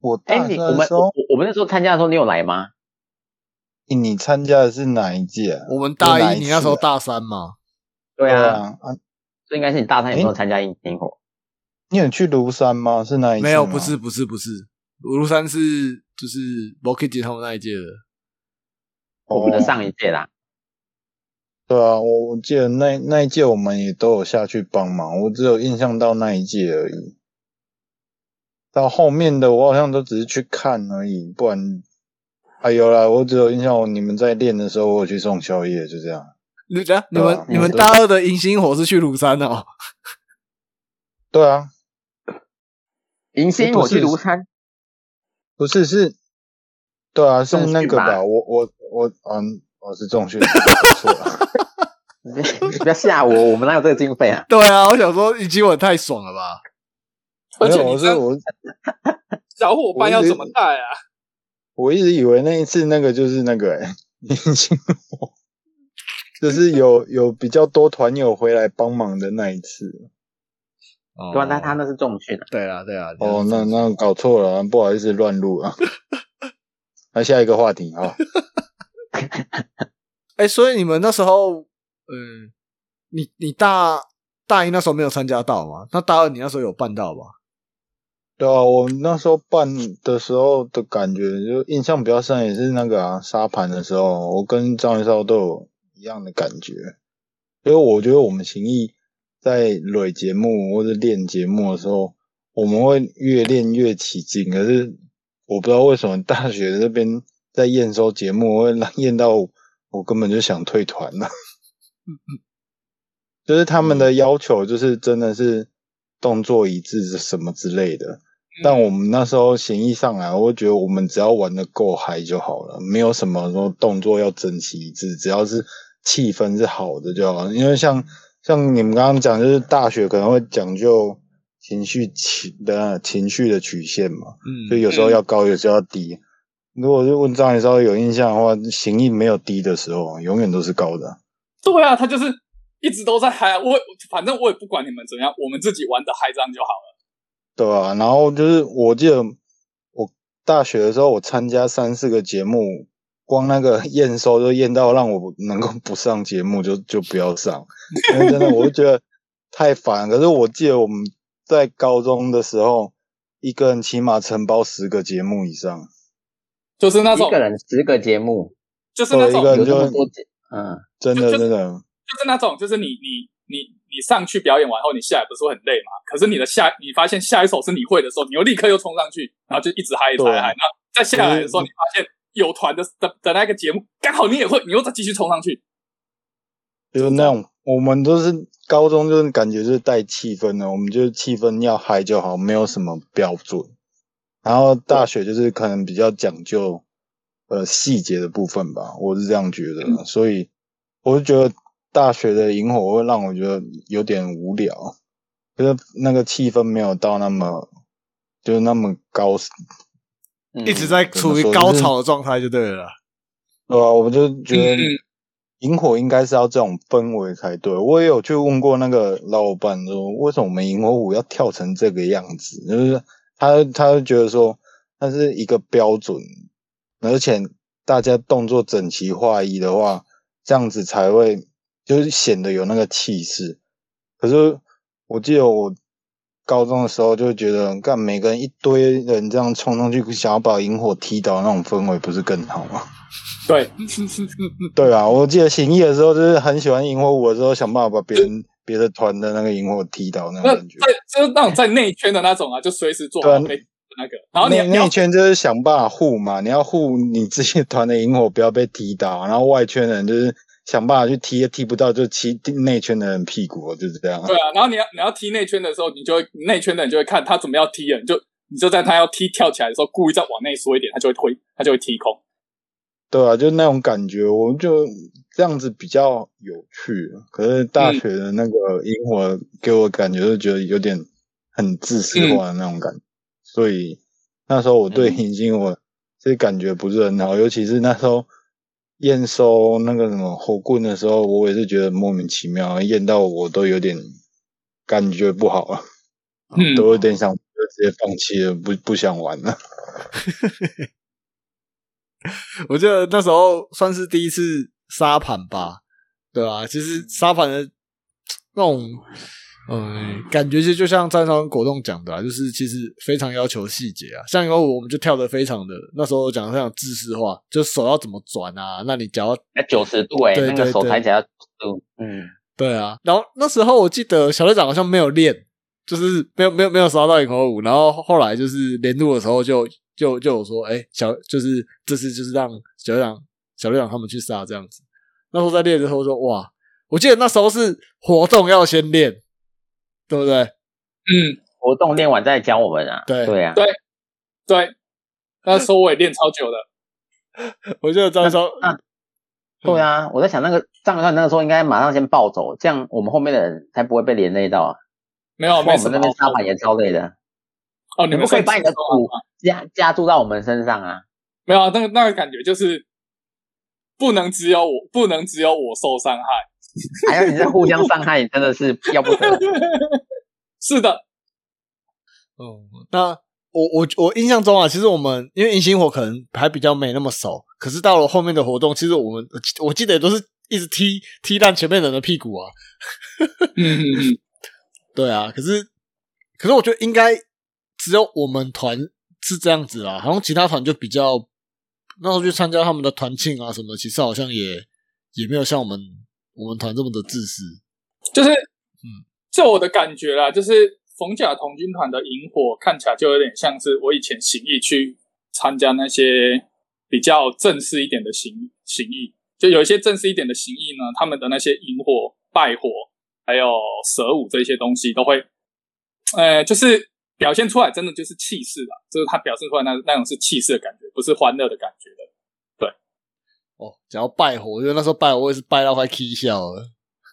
我哎，大你我们我，我们那时候参加的时候，你有来吗？你参加的是哪一届啊？我们大一，你那时候大三嘛？对啊，啊，啊，这应该是你大三有没有参加萤萤火？你有去庐山吗？是那一次没有，不是，不是，不是，庐山是就是 b o k i t 他们那一届的。我们的哦上一届啦。对啊，我我记得那那一届我们也都有下去帮忙，我只有印象到那一届而已。到后面的我好像都只是去看而已，不然哎有啦，我只有印象你们在练的时候，我有去送宵夜，就这样。你们你们嗯大二的迎新火是去庐山哦？[LAUGHS] 对啊，迎新火去庐山，不是是，对啊，是那个吧？我我我嗯，我是重训，我错了。你 [LAUGHS] 你不要吓我，我们哪有这个经费啊？对啊，我想说迎新火太爽了吧？而且，我且你这是我小伙伴要怎么带啊？我一直以为那一次那个就是那个哎，[LAUGHS] 明星火，[LAUGHS] 就是有有比较多团友回来帮忙的那一次。哦对啊，那他那是重训啊。对啊对啊。哦，那那搞错了，不好意思乱录啊。[LAUGHS] 那下一个话题啊，[LAUGHS] 哎、所以你们那时候，嗯，你你大大一那时候没有参加到吗？那大二你那时候有办到吧？对啊，我那时候办的时候的感觉，就印象比较深，也是那个啊沙盘的时候，我跟张云少都有一样的感觉。因为我觉得我们情谊在蕊节目或者练节目的时候，我们会越练越起劲，可是我不知道为什么大学这边在验收节目会让验到我根本就想退团了。[LAUGHS] 就是他们的要求就是真的是动作一致什么之类的，但我们那时候协议上来，我觉得我们只要玩的够嗨就好了，没有什么说动作要整齐一致，只要是气氛是好的就好了。因为像像你们刚刚讲，就是大学可能会讲究情绪情的情绪的曲线嘛，嗯所以有时候要高，有时候要低。如果是问张宇稍微有印象的话，行意没有低的时候，永远都是高的。对啊，他就是一直都在嗨啊。我反正我也不管你们怎样，我们自己玩的嗨这样就好了。对啊，然后就是我记得我大学的时候，我参加三四个节目，光那个 [LAUGHS] 验收就验到让我能够 [LAUGHS] 不上节目就就不要上，因为真的我就觉得太烦。可是我记得我们在高中的时候，一个人起码承包十个节目以上。就是那种一个，人十个节目，就是那种，个人有这么就多节，嗯，真的真的，就是那种，就是你你你你上去表演完后，你下来不是会很累吗？可是你的下，你发现下一首是你会的时候，你又立刻又冲上去，然后就一直嗨一直嗨，然后再下来的时候，你发现有团的的的那个节目刚好你也会，你又再继续冲上去。就是那种我们都是高中，就是感觉就是带气氛的，我们就是气氛要嗨就好，没有什么标准。然后大学就是可能比较讲究呃细节的部分吧，我是这样觉得的，所以我就觉得大学的萤火会让我觉得有点无聊，就是那个气氛没有到那么就是那么高，嗯一直在处于高潮的状态就对了啦。对啊，我们就觉得萤火应该是要这种氛围才对。我也有去问过那个老板说，为什么我们萤火舞要跳成这个样子？就是他他就觉得说，它是一个标准，而且大家动作整齐划一的话，这样子才会就是显得有那个气势。可是我记得我高中的时候就觉得，干每个人一堆人这样冲上去，想要把萤火踢倒，那种氛围不是更好吗？对，[LAUGHS] 对啊，我记得行义的时候，就是很喜欢萤火舞的时候，想办法把别人别的团的那个萤火踢倒那种感觉。在就是那种在内圈的那种啊，就随时做对啊好被那个，然后你内内圈就是想办法护嘛，你要护你自己团的萤火不要被踢倒，然后外圈的人就是想办法去踢，也踢不到就踢内圈的人屁股，就是这样。对啊，然后你要你要踢内圈的时候，你就会内圈的人就会看他怎么要踢人，就你就在他要踢跳起来的时候，故意再往内缩一点，他就会推，他就会踢空。对啊，就那种感觉，我就这样子比较有趣。可是大学的那个萤火给我感觉就觉得有点很自私化的那种感觉，所以那时候我对嗯迎新我这感觉不是很好，尤其是那时候验收那个什么火棍的时候，我也是觉得莫名其妙，验到我都有点感觉不好了，嗯，都有点想就直接放弃了，不不想玩了。[LAUGHS] 我记得那时候算是第一次沙盘吧，对吧、其实沙盘的那种，嗯，感觉就就像战商果冻讲的、啊，就是其实非常要求细节啊。像以后我们就跳的非常的，那时候讲的非常制式化，就手要怎么转啊，那你脚要那九十度哎、对那个手抬起来要90度，嗯，对啊。然后那时候我记得小队长好像没有练，就是没有没有没有刷到萤火舞，然后后来就是连度的时候就就就有说，哎、小就是这次就是让小队长小队长他们去杀这样子。那时候在练的时候说，哇，我记得那时候是活动要先练，对不对？嗯，活动练完再教我们啊，对。对啊，对。对，那时候我也练超久的。[LAUGHS] 我记得张超，那对啊，我在想那个张元帅那个时候应该马上先暴走，这样我们后面的人才不会被连累到啊。没有，我们那边沙盘也超累的，哦，你们可以把你的苦苦加加注到我们身上啊。没有啊那个那个感觉就是不能只有我，不能只有我受伤害。[LAUGHS] 还有你在互相伤害，真的是要不得。[LAUGHS] 是的，哦，那我我我印象中啊，其实我们因为银星火可能还比较没那么熟，可是到了后面的活动，其实我们我记得也都是一直踢踢烂前面人的屁股啊。嗯嗯嗯，[LAUGHS] 对啊，可是可是我觉得应该只有我们团是这样子啦，好像其他团就比较那时候去参加他们的团庆啊什么，其实好像也也没有像我们我们团这么的自私。就是嗯，就我的感觉啦，就是逢甲童军团的萤火看起来就有点像是我以前行义去参加那些比较正式一点的行行义，就有一些正式一点的行义呢，他们的那些萤火、拜火，还有蛇舞这些东西，都会，呃，就是表现出来，真的就是气势啦，就是他表现出来那那种是气势的感觉，不是欢乐的感觉的。哦，讲到拜火，因为那时候拜火我也是拜到快气笑了。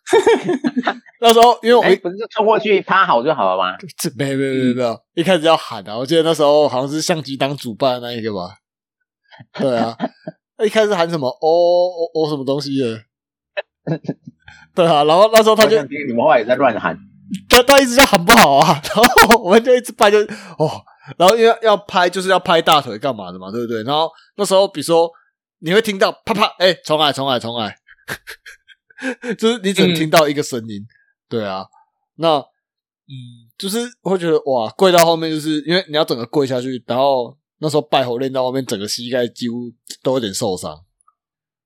[LAUGHS] 那时候因为我哎，一不是就冲过去趴好就好了吗？[LAUGHS] 这没有没有没有没有，一开始要喊啊！我记得那时候好像是相机当主办的那一个吧？对啊，一开始喊什么哦哦哦什么东西的？对啊，然后那时候他就你们后来也在乱喊，他他一直叫喊不好啊，[LAUGHS] 然后我们就一直拍就哦，然后因为要拍就是要拍大腿干嘛的嘛，对不对？然后那时候比如说你会听到啪啪，哎、重来重来重来，[LAUGHS] 就是你只能听到一个声音，对啊，那嗯，就是会觉得哇，跪到后面就是因为你要整个跪下去，然后那时候拜火练到后面，整个膝盖几乎都有点受伤。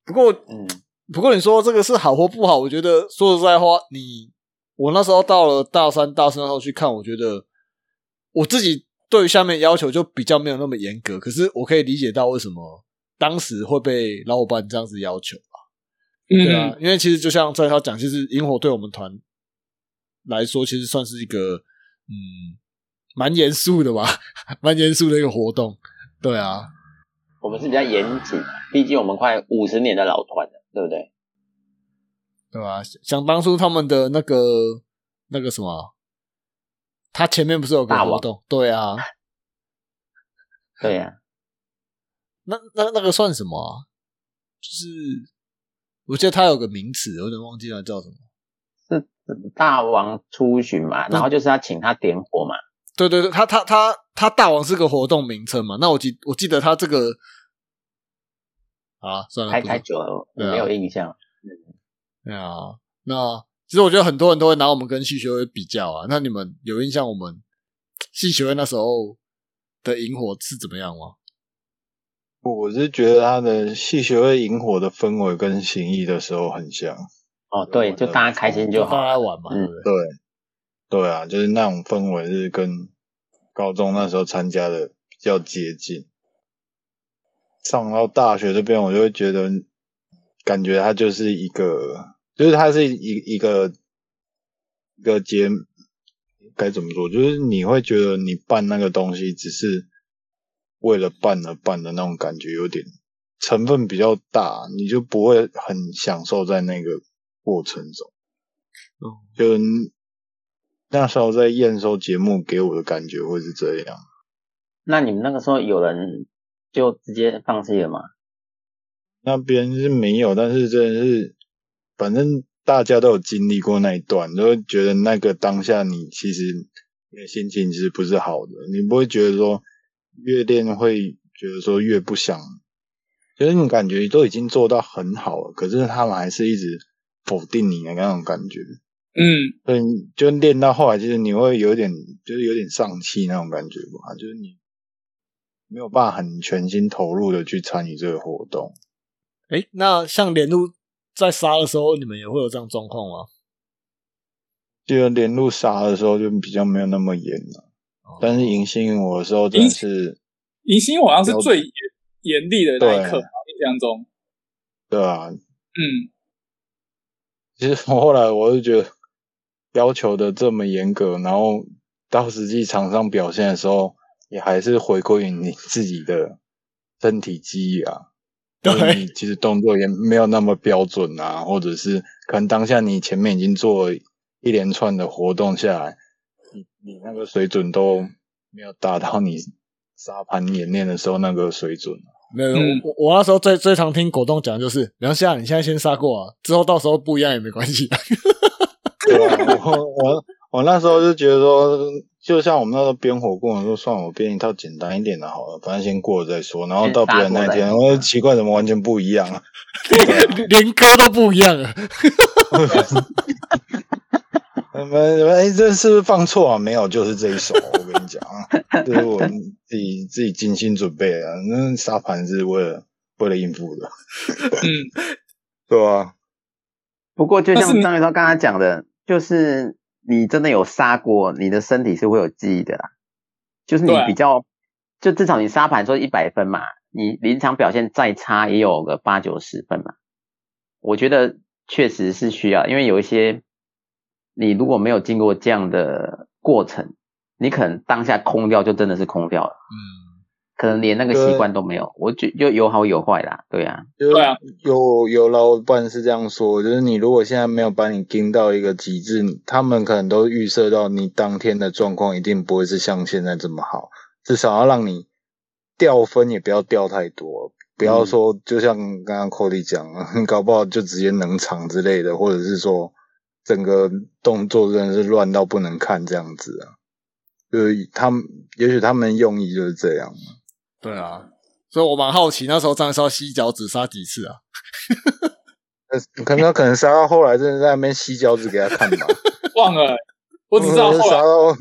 不过嗯，不过你说这个是好或不好，我觉得说实在话，你我那时候到了大三、大四那时候去看，我觉得我自己对于下面要求就比较没有那么严格，可是我可以理解到为什么当时会被老伙伴这样子要求啊，对啊，因为其实就像在他讲，其实萤火对我们团来说，其实算是一个嗯蛮严肃的吧，[LAUGHS] 蛮严肃的一个活动，对啊，我们是比较严谨，毕竟我们快五十年的老团了，对不对？对吧？想当初他们的那个那个什么，他前面不是有个活动？对啊，对呀、那那那个算什么啊？就是我记得他有个名词，有点忘记了叫什么。是大王出巡嘛，然后就是要请他点火嘛，对对对，他他他他大王是个活动名称嘛？那我记我记得他这个啊，算了，太太久了，没有印象。对啊，那其实我觉得很多人都会拿我们跟戏学会比较啊。那你们有印象我们戏学会那时候的萤火是怎么样吗？我是觉得他的戏学会萤火的氛围跟行义的时候很像，哦，对，就大家开心就好大家。玩嘛，嗯对对？啊，就是那种氛围是跟高中那时候参加的比较接近。上到大学这边，我就会觉得，感觉它就是一个，就是它是一一个一个节，该怎么说？就是你会觉得你办那个东西只是为了办而办的那种感觉，有点成分比较大，你就不会很享受在那个过程中。嗯，就那时候在验收节目给我的感觉会是这样。那你们那个时候有人就直接放弃了吗？那边是没有，但是真的是，反正大家都有经历过那一段，都会觉得那个当下你其实你的心情其实不是好的，你不会觉得说越练会觉得说越不想，就是你感觉都已经做到很好了，可是他们还是一直否定你的那种感觉，嗯，所以就练到后来，就是你会有点就是有点丧气那种感觉吧，就是你没有办法很全心投入的去参与这个活动。哎，那像连路在杀的时候，你们也会有这样状况吗？记得连路杀的时候就比较没有那么严了，但是迎新我的时候真的是，迎新好像是最严严厉的那一刻，对。印象中，对啊，嗯，其实我后来我就觉得要求的这么严格，然后到实际场上表现的时候，也还是回归于你自己的身体记忆啊。对。你其实动作也没有那么标准啊，或者是可能当下你前面已经做了一连串的活动下来，你你那个水准都没有达到你沙盘演练的时候那个水准啊。没有，嗯我我那时候最最常听果冻讲的就是，没关系啊，你现在先杀过啊，之后到时候不一样也没关系。[LAUGHS] 对啊，我我我那时候就觉得说，就像我们那时候编火过程说，算我编一套简单一点的好了，反正先过了再说。然后到别人那一天，我就奇怪怎么完全不一样啊？[LAUGHS] 连歌都不一样了。[LAUGHS] 你们你们哎，这是不是放错啊？没有，就是这一首。[LAUGHS] 我跟你讲啊，这是我自己自己精心准备的，那沙盘是为了为了应付的，[LAUGHS] 嗯，对吧、不过就像张宇超刚才讲的，就是你真的有杀过，你的身体是会有记忆的啦。就是你比较就至少你沙盘说一百分嘛，你临场表现再差也有个八九十分嘛。我觉得确实是需要，因为有一些你如果没有经过这样的过程，你可能当下空掉就真的是空掉了，嗯，可能连那个习惯都没有。我觉就有好有坏啦，对啊，就对啊。有有老板是这样说，就是你如果现在没有把你盯到一个极致，他们可能都预设到你当天的状况一定不会是像现在这么好，至少要让你掉分也不要掉太多，不要说就像刚刚 Cody 讲，搞不好就直接冷场之类的，或者是说整个动作真的是乱到不能看这样子啊。就是他们，也许他们用意就是这样。对啊，所以我蛮好奇那时候张少吸脚趾杀几次啊？呃，可能他可能杀到后来，真的在那边吸脚趾给他看吧。[LAUGHS] 忘了，我只知道后来杀到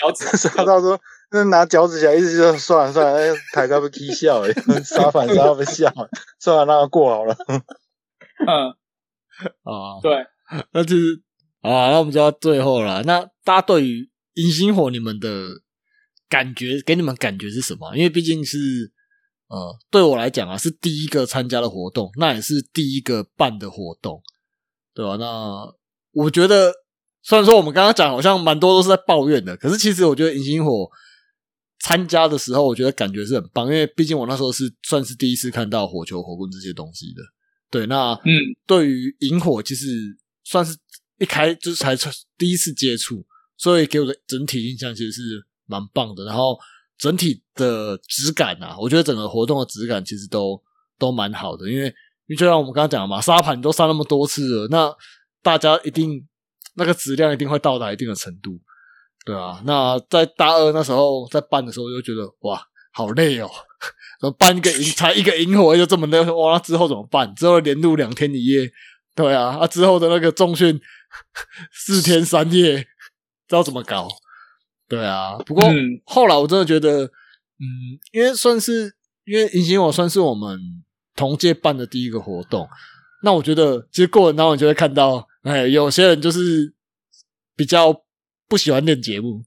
脚趾杀到说，那拿脚趾起来，一直就算了算了，哎抬高被踢笑哎，[LAUGHS] 杀反杀到被笑，算了让他过好了。[LAUGHS] 嗯，啊，对，那就是啊，那我们就要最后了。那大家对于银星火你们的感觉，给你们感觉是什么？因为毕竟是呃，对我来讲啊，是第一个参加的活动，那也是第一个办的活动，对吧？那我觉得，虽然说我们刚刚讲好像蛮多都是在抱怨的，可是其实我觉得银星火参加的时候，我觉得感觉是很棒，因为毕竟我那时候是算是第一次看到火球、火棍这些东西的。对，那嗯，对于萤火，其实算是一开就是才第一次接触，所以给我的整体印象其实是蛮棒的。然后整体的质感啊，我觉得整个活动的质感其实都都蛮好的，因为因为就像我们刚刚讲的嘛，沙盘都杀那么多次了，那大家一定那个质量一定会到达一定的程度，对啊。那在大二那时候在办的时候，就觉得哇，好累哦。[LAUGHS] 办一个萤才一个萤火就这么累？哇，那之后怎么办？之后连录两天一夜，对啊，啊之后的那个重训 [LAUGHS] 四天三夜，知道怎么搞？对啊，不过、嗯后来我真的觉得，嗯，因为算是因为迎新火算是我们同届办的第一个活动，那我觉得其实过程当中你就会看到，哎，有些人就是比较不喜欢练节目，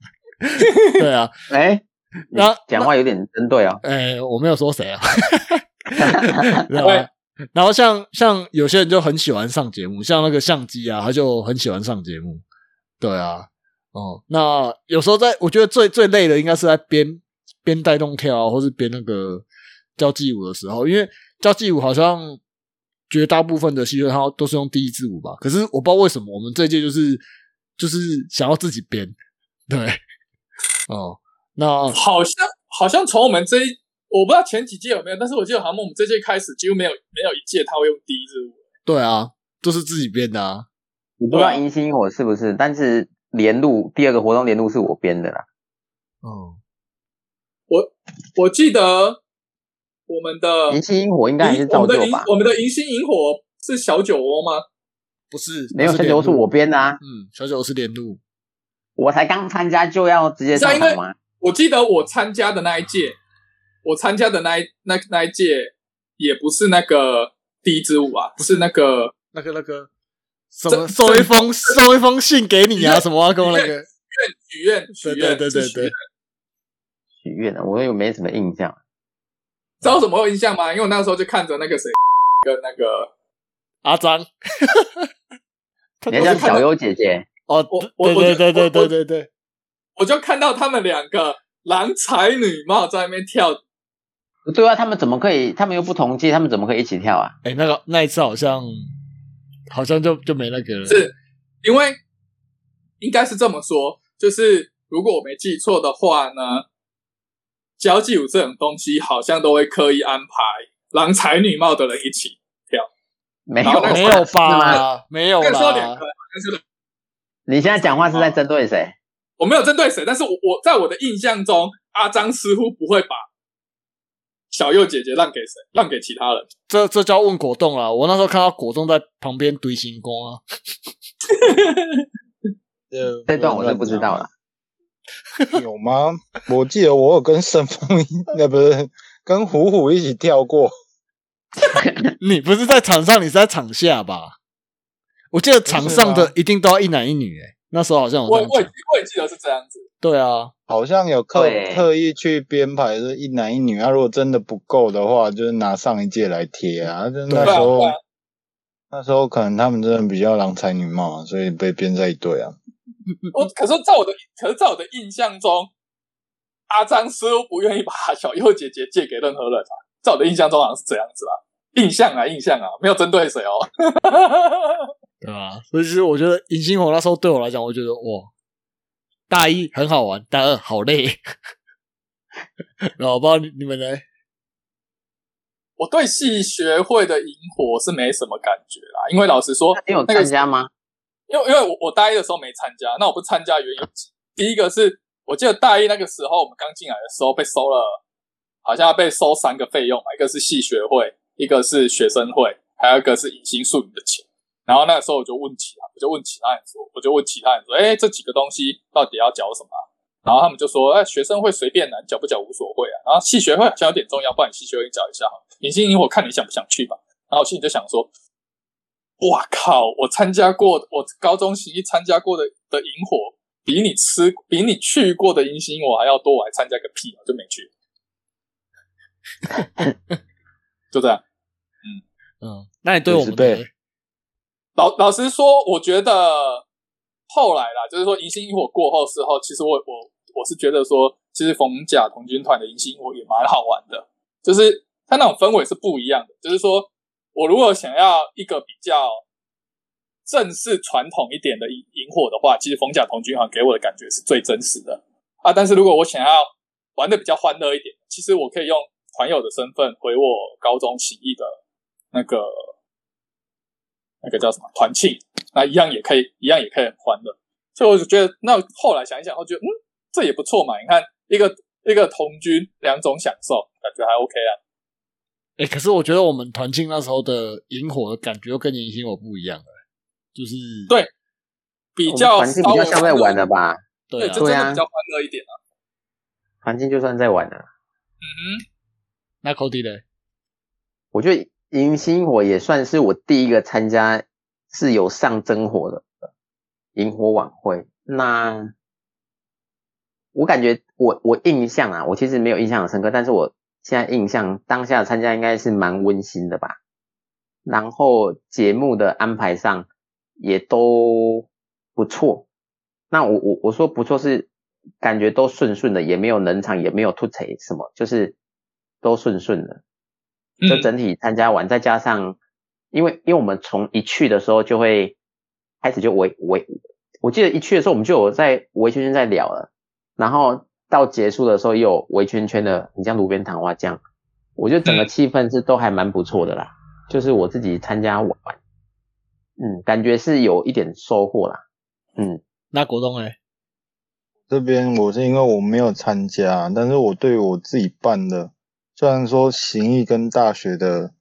[LAUGHS] 对啊，[LAUGHS] 哎，你那讲话有点针对啊。哎，我没有说谁啊，知道吗？然后像像有些人就很喜欢上节目，像那个相机啊，他就很喜欢上节目。对啊，哦，那有时候在我觉得最最累的应该是在编编带动跳，或是编那个交际舞的时候，因为交际舞好像绝大部分的戏剧它都是用第一支舞吧，可是我不知道为什么我们这一届就是就是想要自己编，对，哦，那好像好像从我们这一，我不知道前几届有没有，但是我记得好像我们这届开始几乎没有没有一届他会用第一支舞。对啊，都是自己编的啊。我不知道迎新火是不是，但是连路第二个活动连路是我编的啦。嗯，我我记得我们的迎新火应该还是我们的银照旧吧？我们的迎新萤火是小酒窝吗？不是，没有小酒窝是我编的啊，嗯，小酒窝是连路，我才刚参加就要直接上场吗？我记得我参加的那一届，我参加的那一那那一届也不是那个第一支舞啊，是。那个那个那个什么送一封送一封信给你啊，什么啊，跟我那个，许愿许对愿，对对对许愿，许愿的，我又没什么印象。知道什么有印象吗？因为我那时候就看着那个谁跟那个阿张，你还叫小优姐姐，哦，我我对对对对我我对对对，我就看到他们两个郎才女貌在那边跳，不对啊，他们怎么可以？他们又不同届，他们怎么可以一起跳啊？哎，那个那一次好像好像就就没那个了，是因为应该是这么说，就是如果我没记错的话呢，交际舞这种东西好像都会刻意安排郎才女貌的人一起跳。没有没有？没有那个时候两啦个，，但是你现在讲话是在针对谁？我没有针对谁，但是我我在我的印象中，阿张似乎不会把小右姐姐让给谁，让给其他人。这这叫问果冻啊。我那时候看到果冻在旁边堆星光啊，[LAUGHS] 这段我是不知道了。有吗？我记得我有跟盛峰一，那不是跟虎虎一起跳过。[LAUGHS] 你不是在场上，你是在场下吧？我记得场上的一定都要一男一女、欸，那时候好像我我也。我也记得是这样子。对啊，好像有刻对特意去编排是一男一女，啊，如果真的不够的话，就是拿上一届来贴啊。就那对啊，时候对啊，那时候可能他们真的比较郎才女貌啊，所以被编在一队啊。我可是在我的可是在我的印象中，阿张似乎不愿意把小右姐姐借给任何人啊。在我的印象中好像是这样子啦，印象啊印象啊，没有针对谁哦。[LAUGHS] 对啊，所以其实我觉得迎新火那时候对我来讲，我觉得哇，大一很好玩，大二好累。[LAUGHS] 然后我不知道你你们呢？我对系学会的萤火是没什么感觉啦，因为老实说，你有那个参加吗？因为因为我我大一的时候没参加，那我不参加原因有几，第一个是我记得大一那个时候我们刚进来的时候被收了，好像要被收三个费用嘛，一个是系学会，一个是学生会，还有一个是隐形术语的钱。然后那个时候我就问其他，我就问其他人说，我就问其他人说，哎，这几个东西到底要缴什么啊、然后他们就说，哎，学生会随便拿，缴不缴无所谓啊。然后系学会好像有点重要，不然你系学会缴一下好了。迎新营火看你想不想去吧。然后我心里就想说，哇靠！我参加过，我高中行一参加过的的萤火，比你吃比你去过的迎新我还要多，我还参加个屁，我就没去。[LAUGHS] 就这样。嗯嗯，那你对我们50倍呢老老实说，我觉得后来啦，就是说迎新萤火过后之后，其实我我我是觉得说，其实逢甲童军团的迎新萤火也蛮好玩的，就是它那种氛围是不一样的。就是说我如果想要一个比较正式传统一点的萤萤火的话，其实逢甲童军团给我的感觉是最真实的啊。但是如果我想要玩的比较欢乐一点，其实我可以用团友的身份回我高中起义的那个那个叫什么团庆，那一样也可以，一样也可以很欢乐。所以我就觉得，那后来想一想，我觉得嗯，这也不错嘛。你看，一个一个同军，两种享受，感觉还 OK 啊。哎、可是我觉得我们团庆那时候的萤火的感觉又跟迎新火不一样了，就是对比较比较像在玩的吧？吧？对，对啊这，比较欢乐一点啊。环境就算在玩了，嗯哼，那 Cody 呢？我觉得迎新火也算是我第一个参加是有上真火的萤火晚会。那我感觉我我印象啊，我其实没有印象很深刻，但是我现在印象当下参加应该是蛮温馨的吧。然后节目的安排上也都不错。那我我我说不错是感觉都顺顺的，也没有冷场，也没有突锤什么，就是都顺顺的。就嗯。整体参加完，再加上，因为因为我们从一去的时候就会开始就围围，我记得一去的时候我们就有在围圈圈在聊了，然后到结束的时候也有围圈圈的，你像炉边谈话这样，我觉得整个嗯。气氛是都还蛮不错的啦，就是我自己参加完，嗯，感觉是有一点收获啦，嗯，那国栋呢？这边我是因为我没有参加，但是我对我自己办的，虽然说行义跟大学的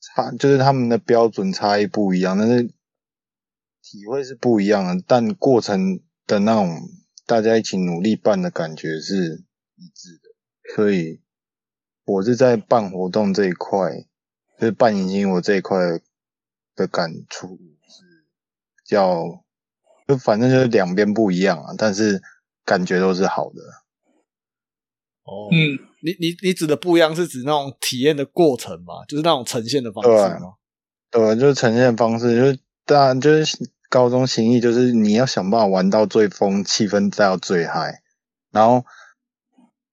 差，就是他们的标准差异不一样，但是体会是不一样的，但过程的那种大家一起努力办的感觉是一致的，所以我是在办活动这一块，就是办迎新我这一块的感触是比较。就反正就是两边不一样啊，但是感觉都是好的。哦，嗯，你你你指的不一样是指那种体验的过程嘛？就是那种呈现的方式吗？对，就是呈现方式，就是当然就是高中行义，就是你要想办法玩到最疯，气氛再到最嗨。然后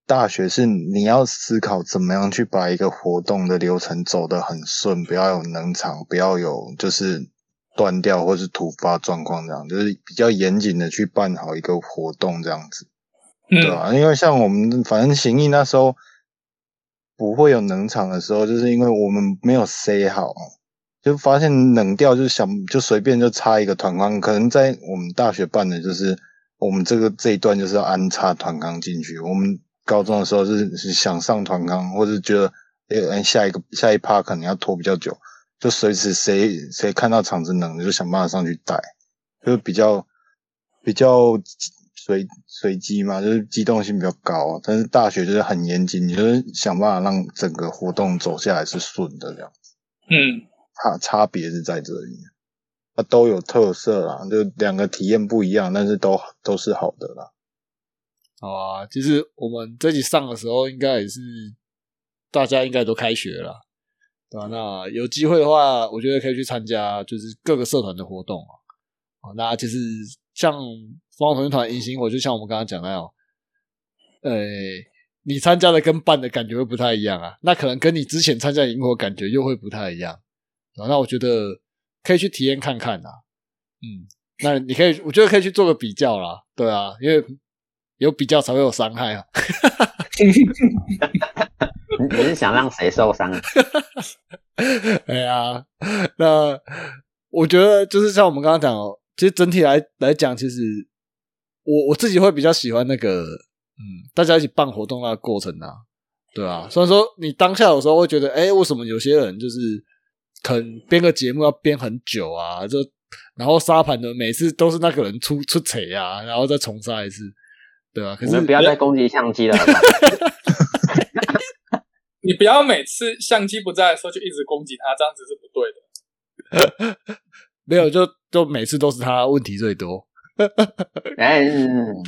大学是你要思考怎么样去把一个活动的流程走得很顺，不要有冷场，不要有就是断掉或是突发状况这样，就是比较严谨的去办好一个活动这样子。对嗯，啊，因为像我们反正行义那时候不会有冷场的时候，就是因为我们没有塞好，就发现冷掉就想就随便就插一个团钢，可能在我们大学办的就是我们这个这一段就是要安插团钢进去。我们高中的时候是是想上团钢，或是觉得诶下一个下一趴可能要拖比较久，就随时谁谁看到场子冷就想办法上去带，就比较比较随随机嘛，就是机动性比较高。但是大学就是很严谨，你就是想办法让整个活动走下来是顺的这样。嗯，差差别是在这里。啊都有特色啦，就两个体验不一样，但是都都是好的啦。好啊，其实我们这集上的时候，应该也是大家应该都开学了，对吧、那有机会的话，我觉得可以去参加，就是各个社团的活动啊。啊，那其实像凤凰同学团迎新火，就像我们刚刚讲的那样，呃，你参加的跟办的感觉会不太一样啊。那可能跟你之前参加萤火感觉又会不太一样。啊，那我觉得可以去体验看看啊。嗯，那你可以，我觉得可以去做个比较啦，对啊，因为有比较才会有伤害啊。你 [LAUGHS] 你是想让谁受伤啊？[LAUGHS] 哎呀，那我觉得就是像我们刚刚讲哦，其实整体来来讲，其实我我自己会比较喜欢那个，嗯，大家一起办活动那个过程啊，对啊。虽然说你当下有时候会觉得，哎，为什么有些人就是肯编个节目要编很久啊，就然后沙盘的每次都是那个人出出彩啊，然后再重杀一次，对啊。可是你不要再攻击相机了 [LAUGHS] 你不要每次相机不在的时候就一直攻击他，这样子是不对的。[LAUGHS] 没有，就就每次都是他问题最多。[LAUGHS] 哎，嗯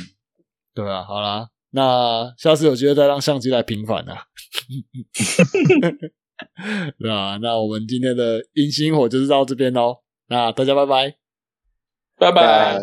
对啊，好啦，那下次有机会再让相机来平反啊。[LAUGHS] 对啊，那我们今天的迎新火就是到这边喽。那大家拜拜。拜拜。拜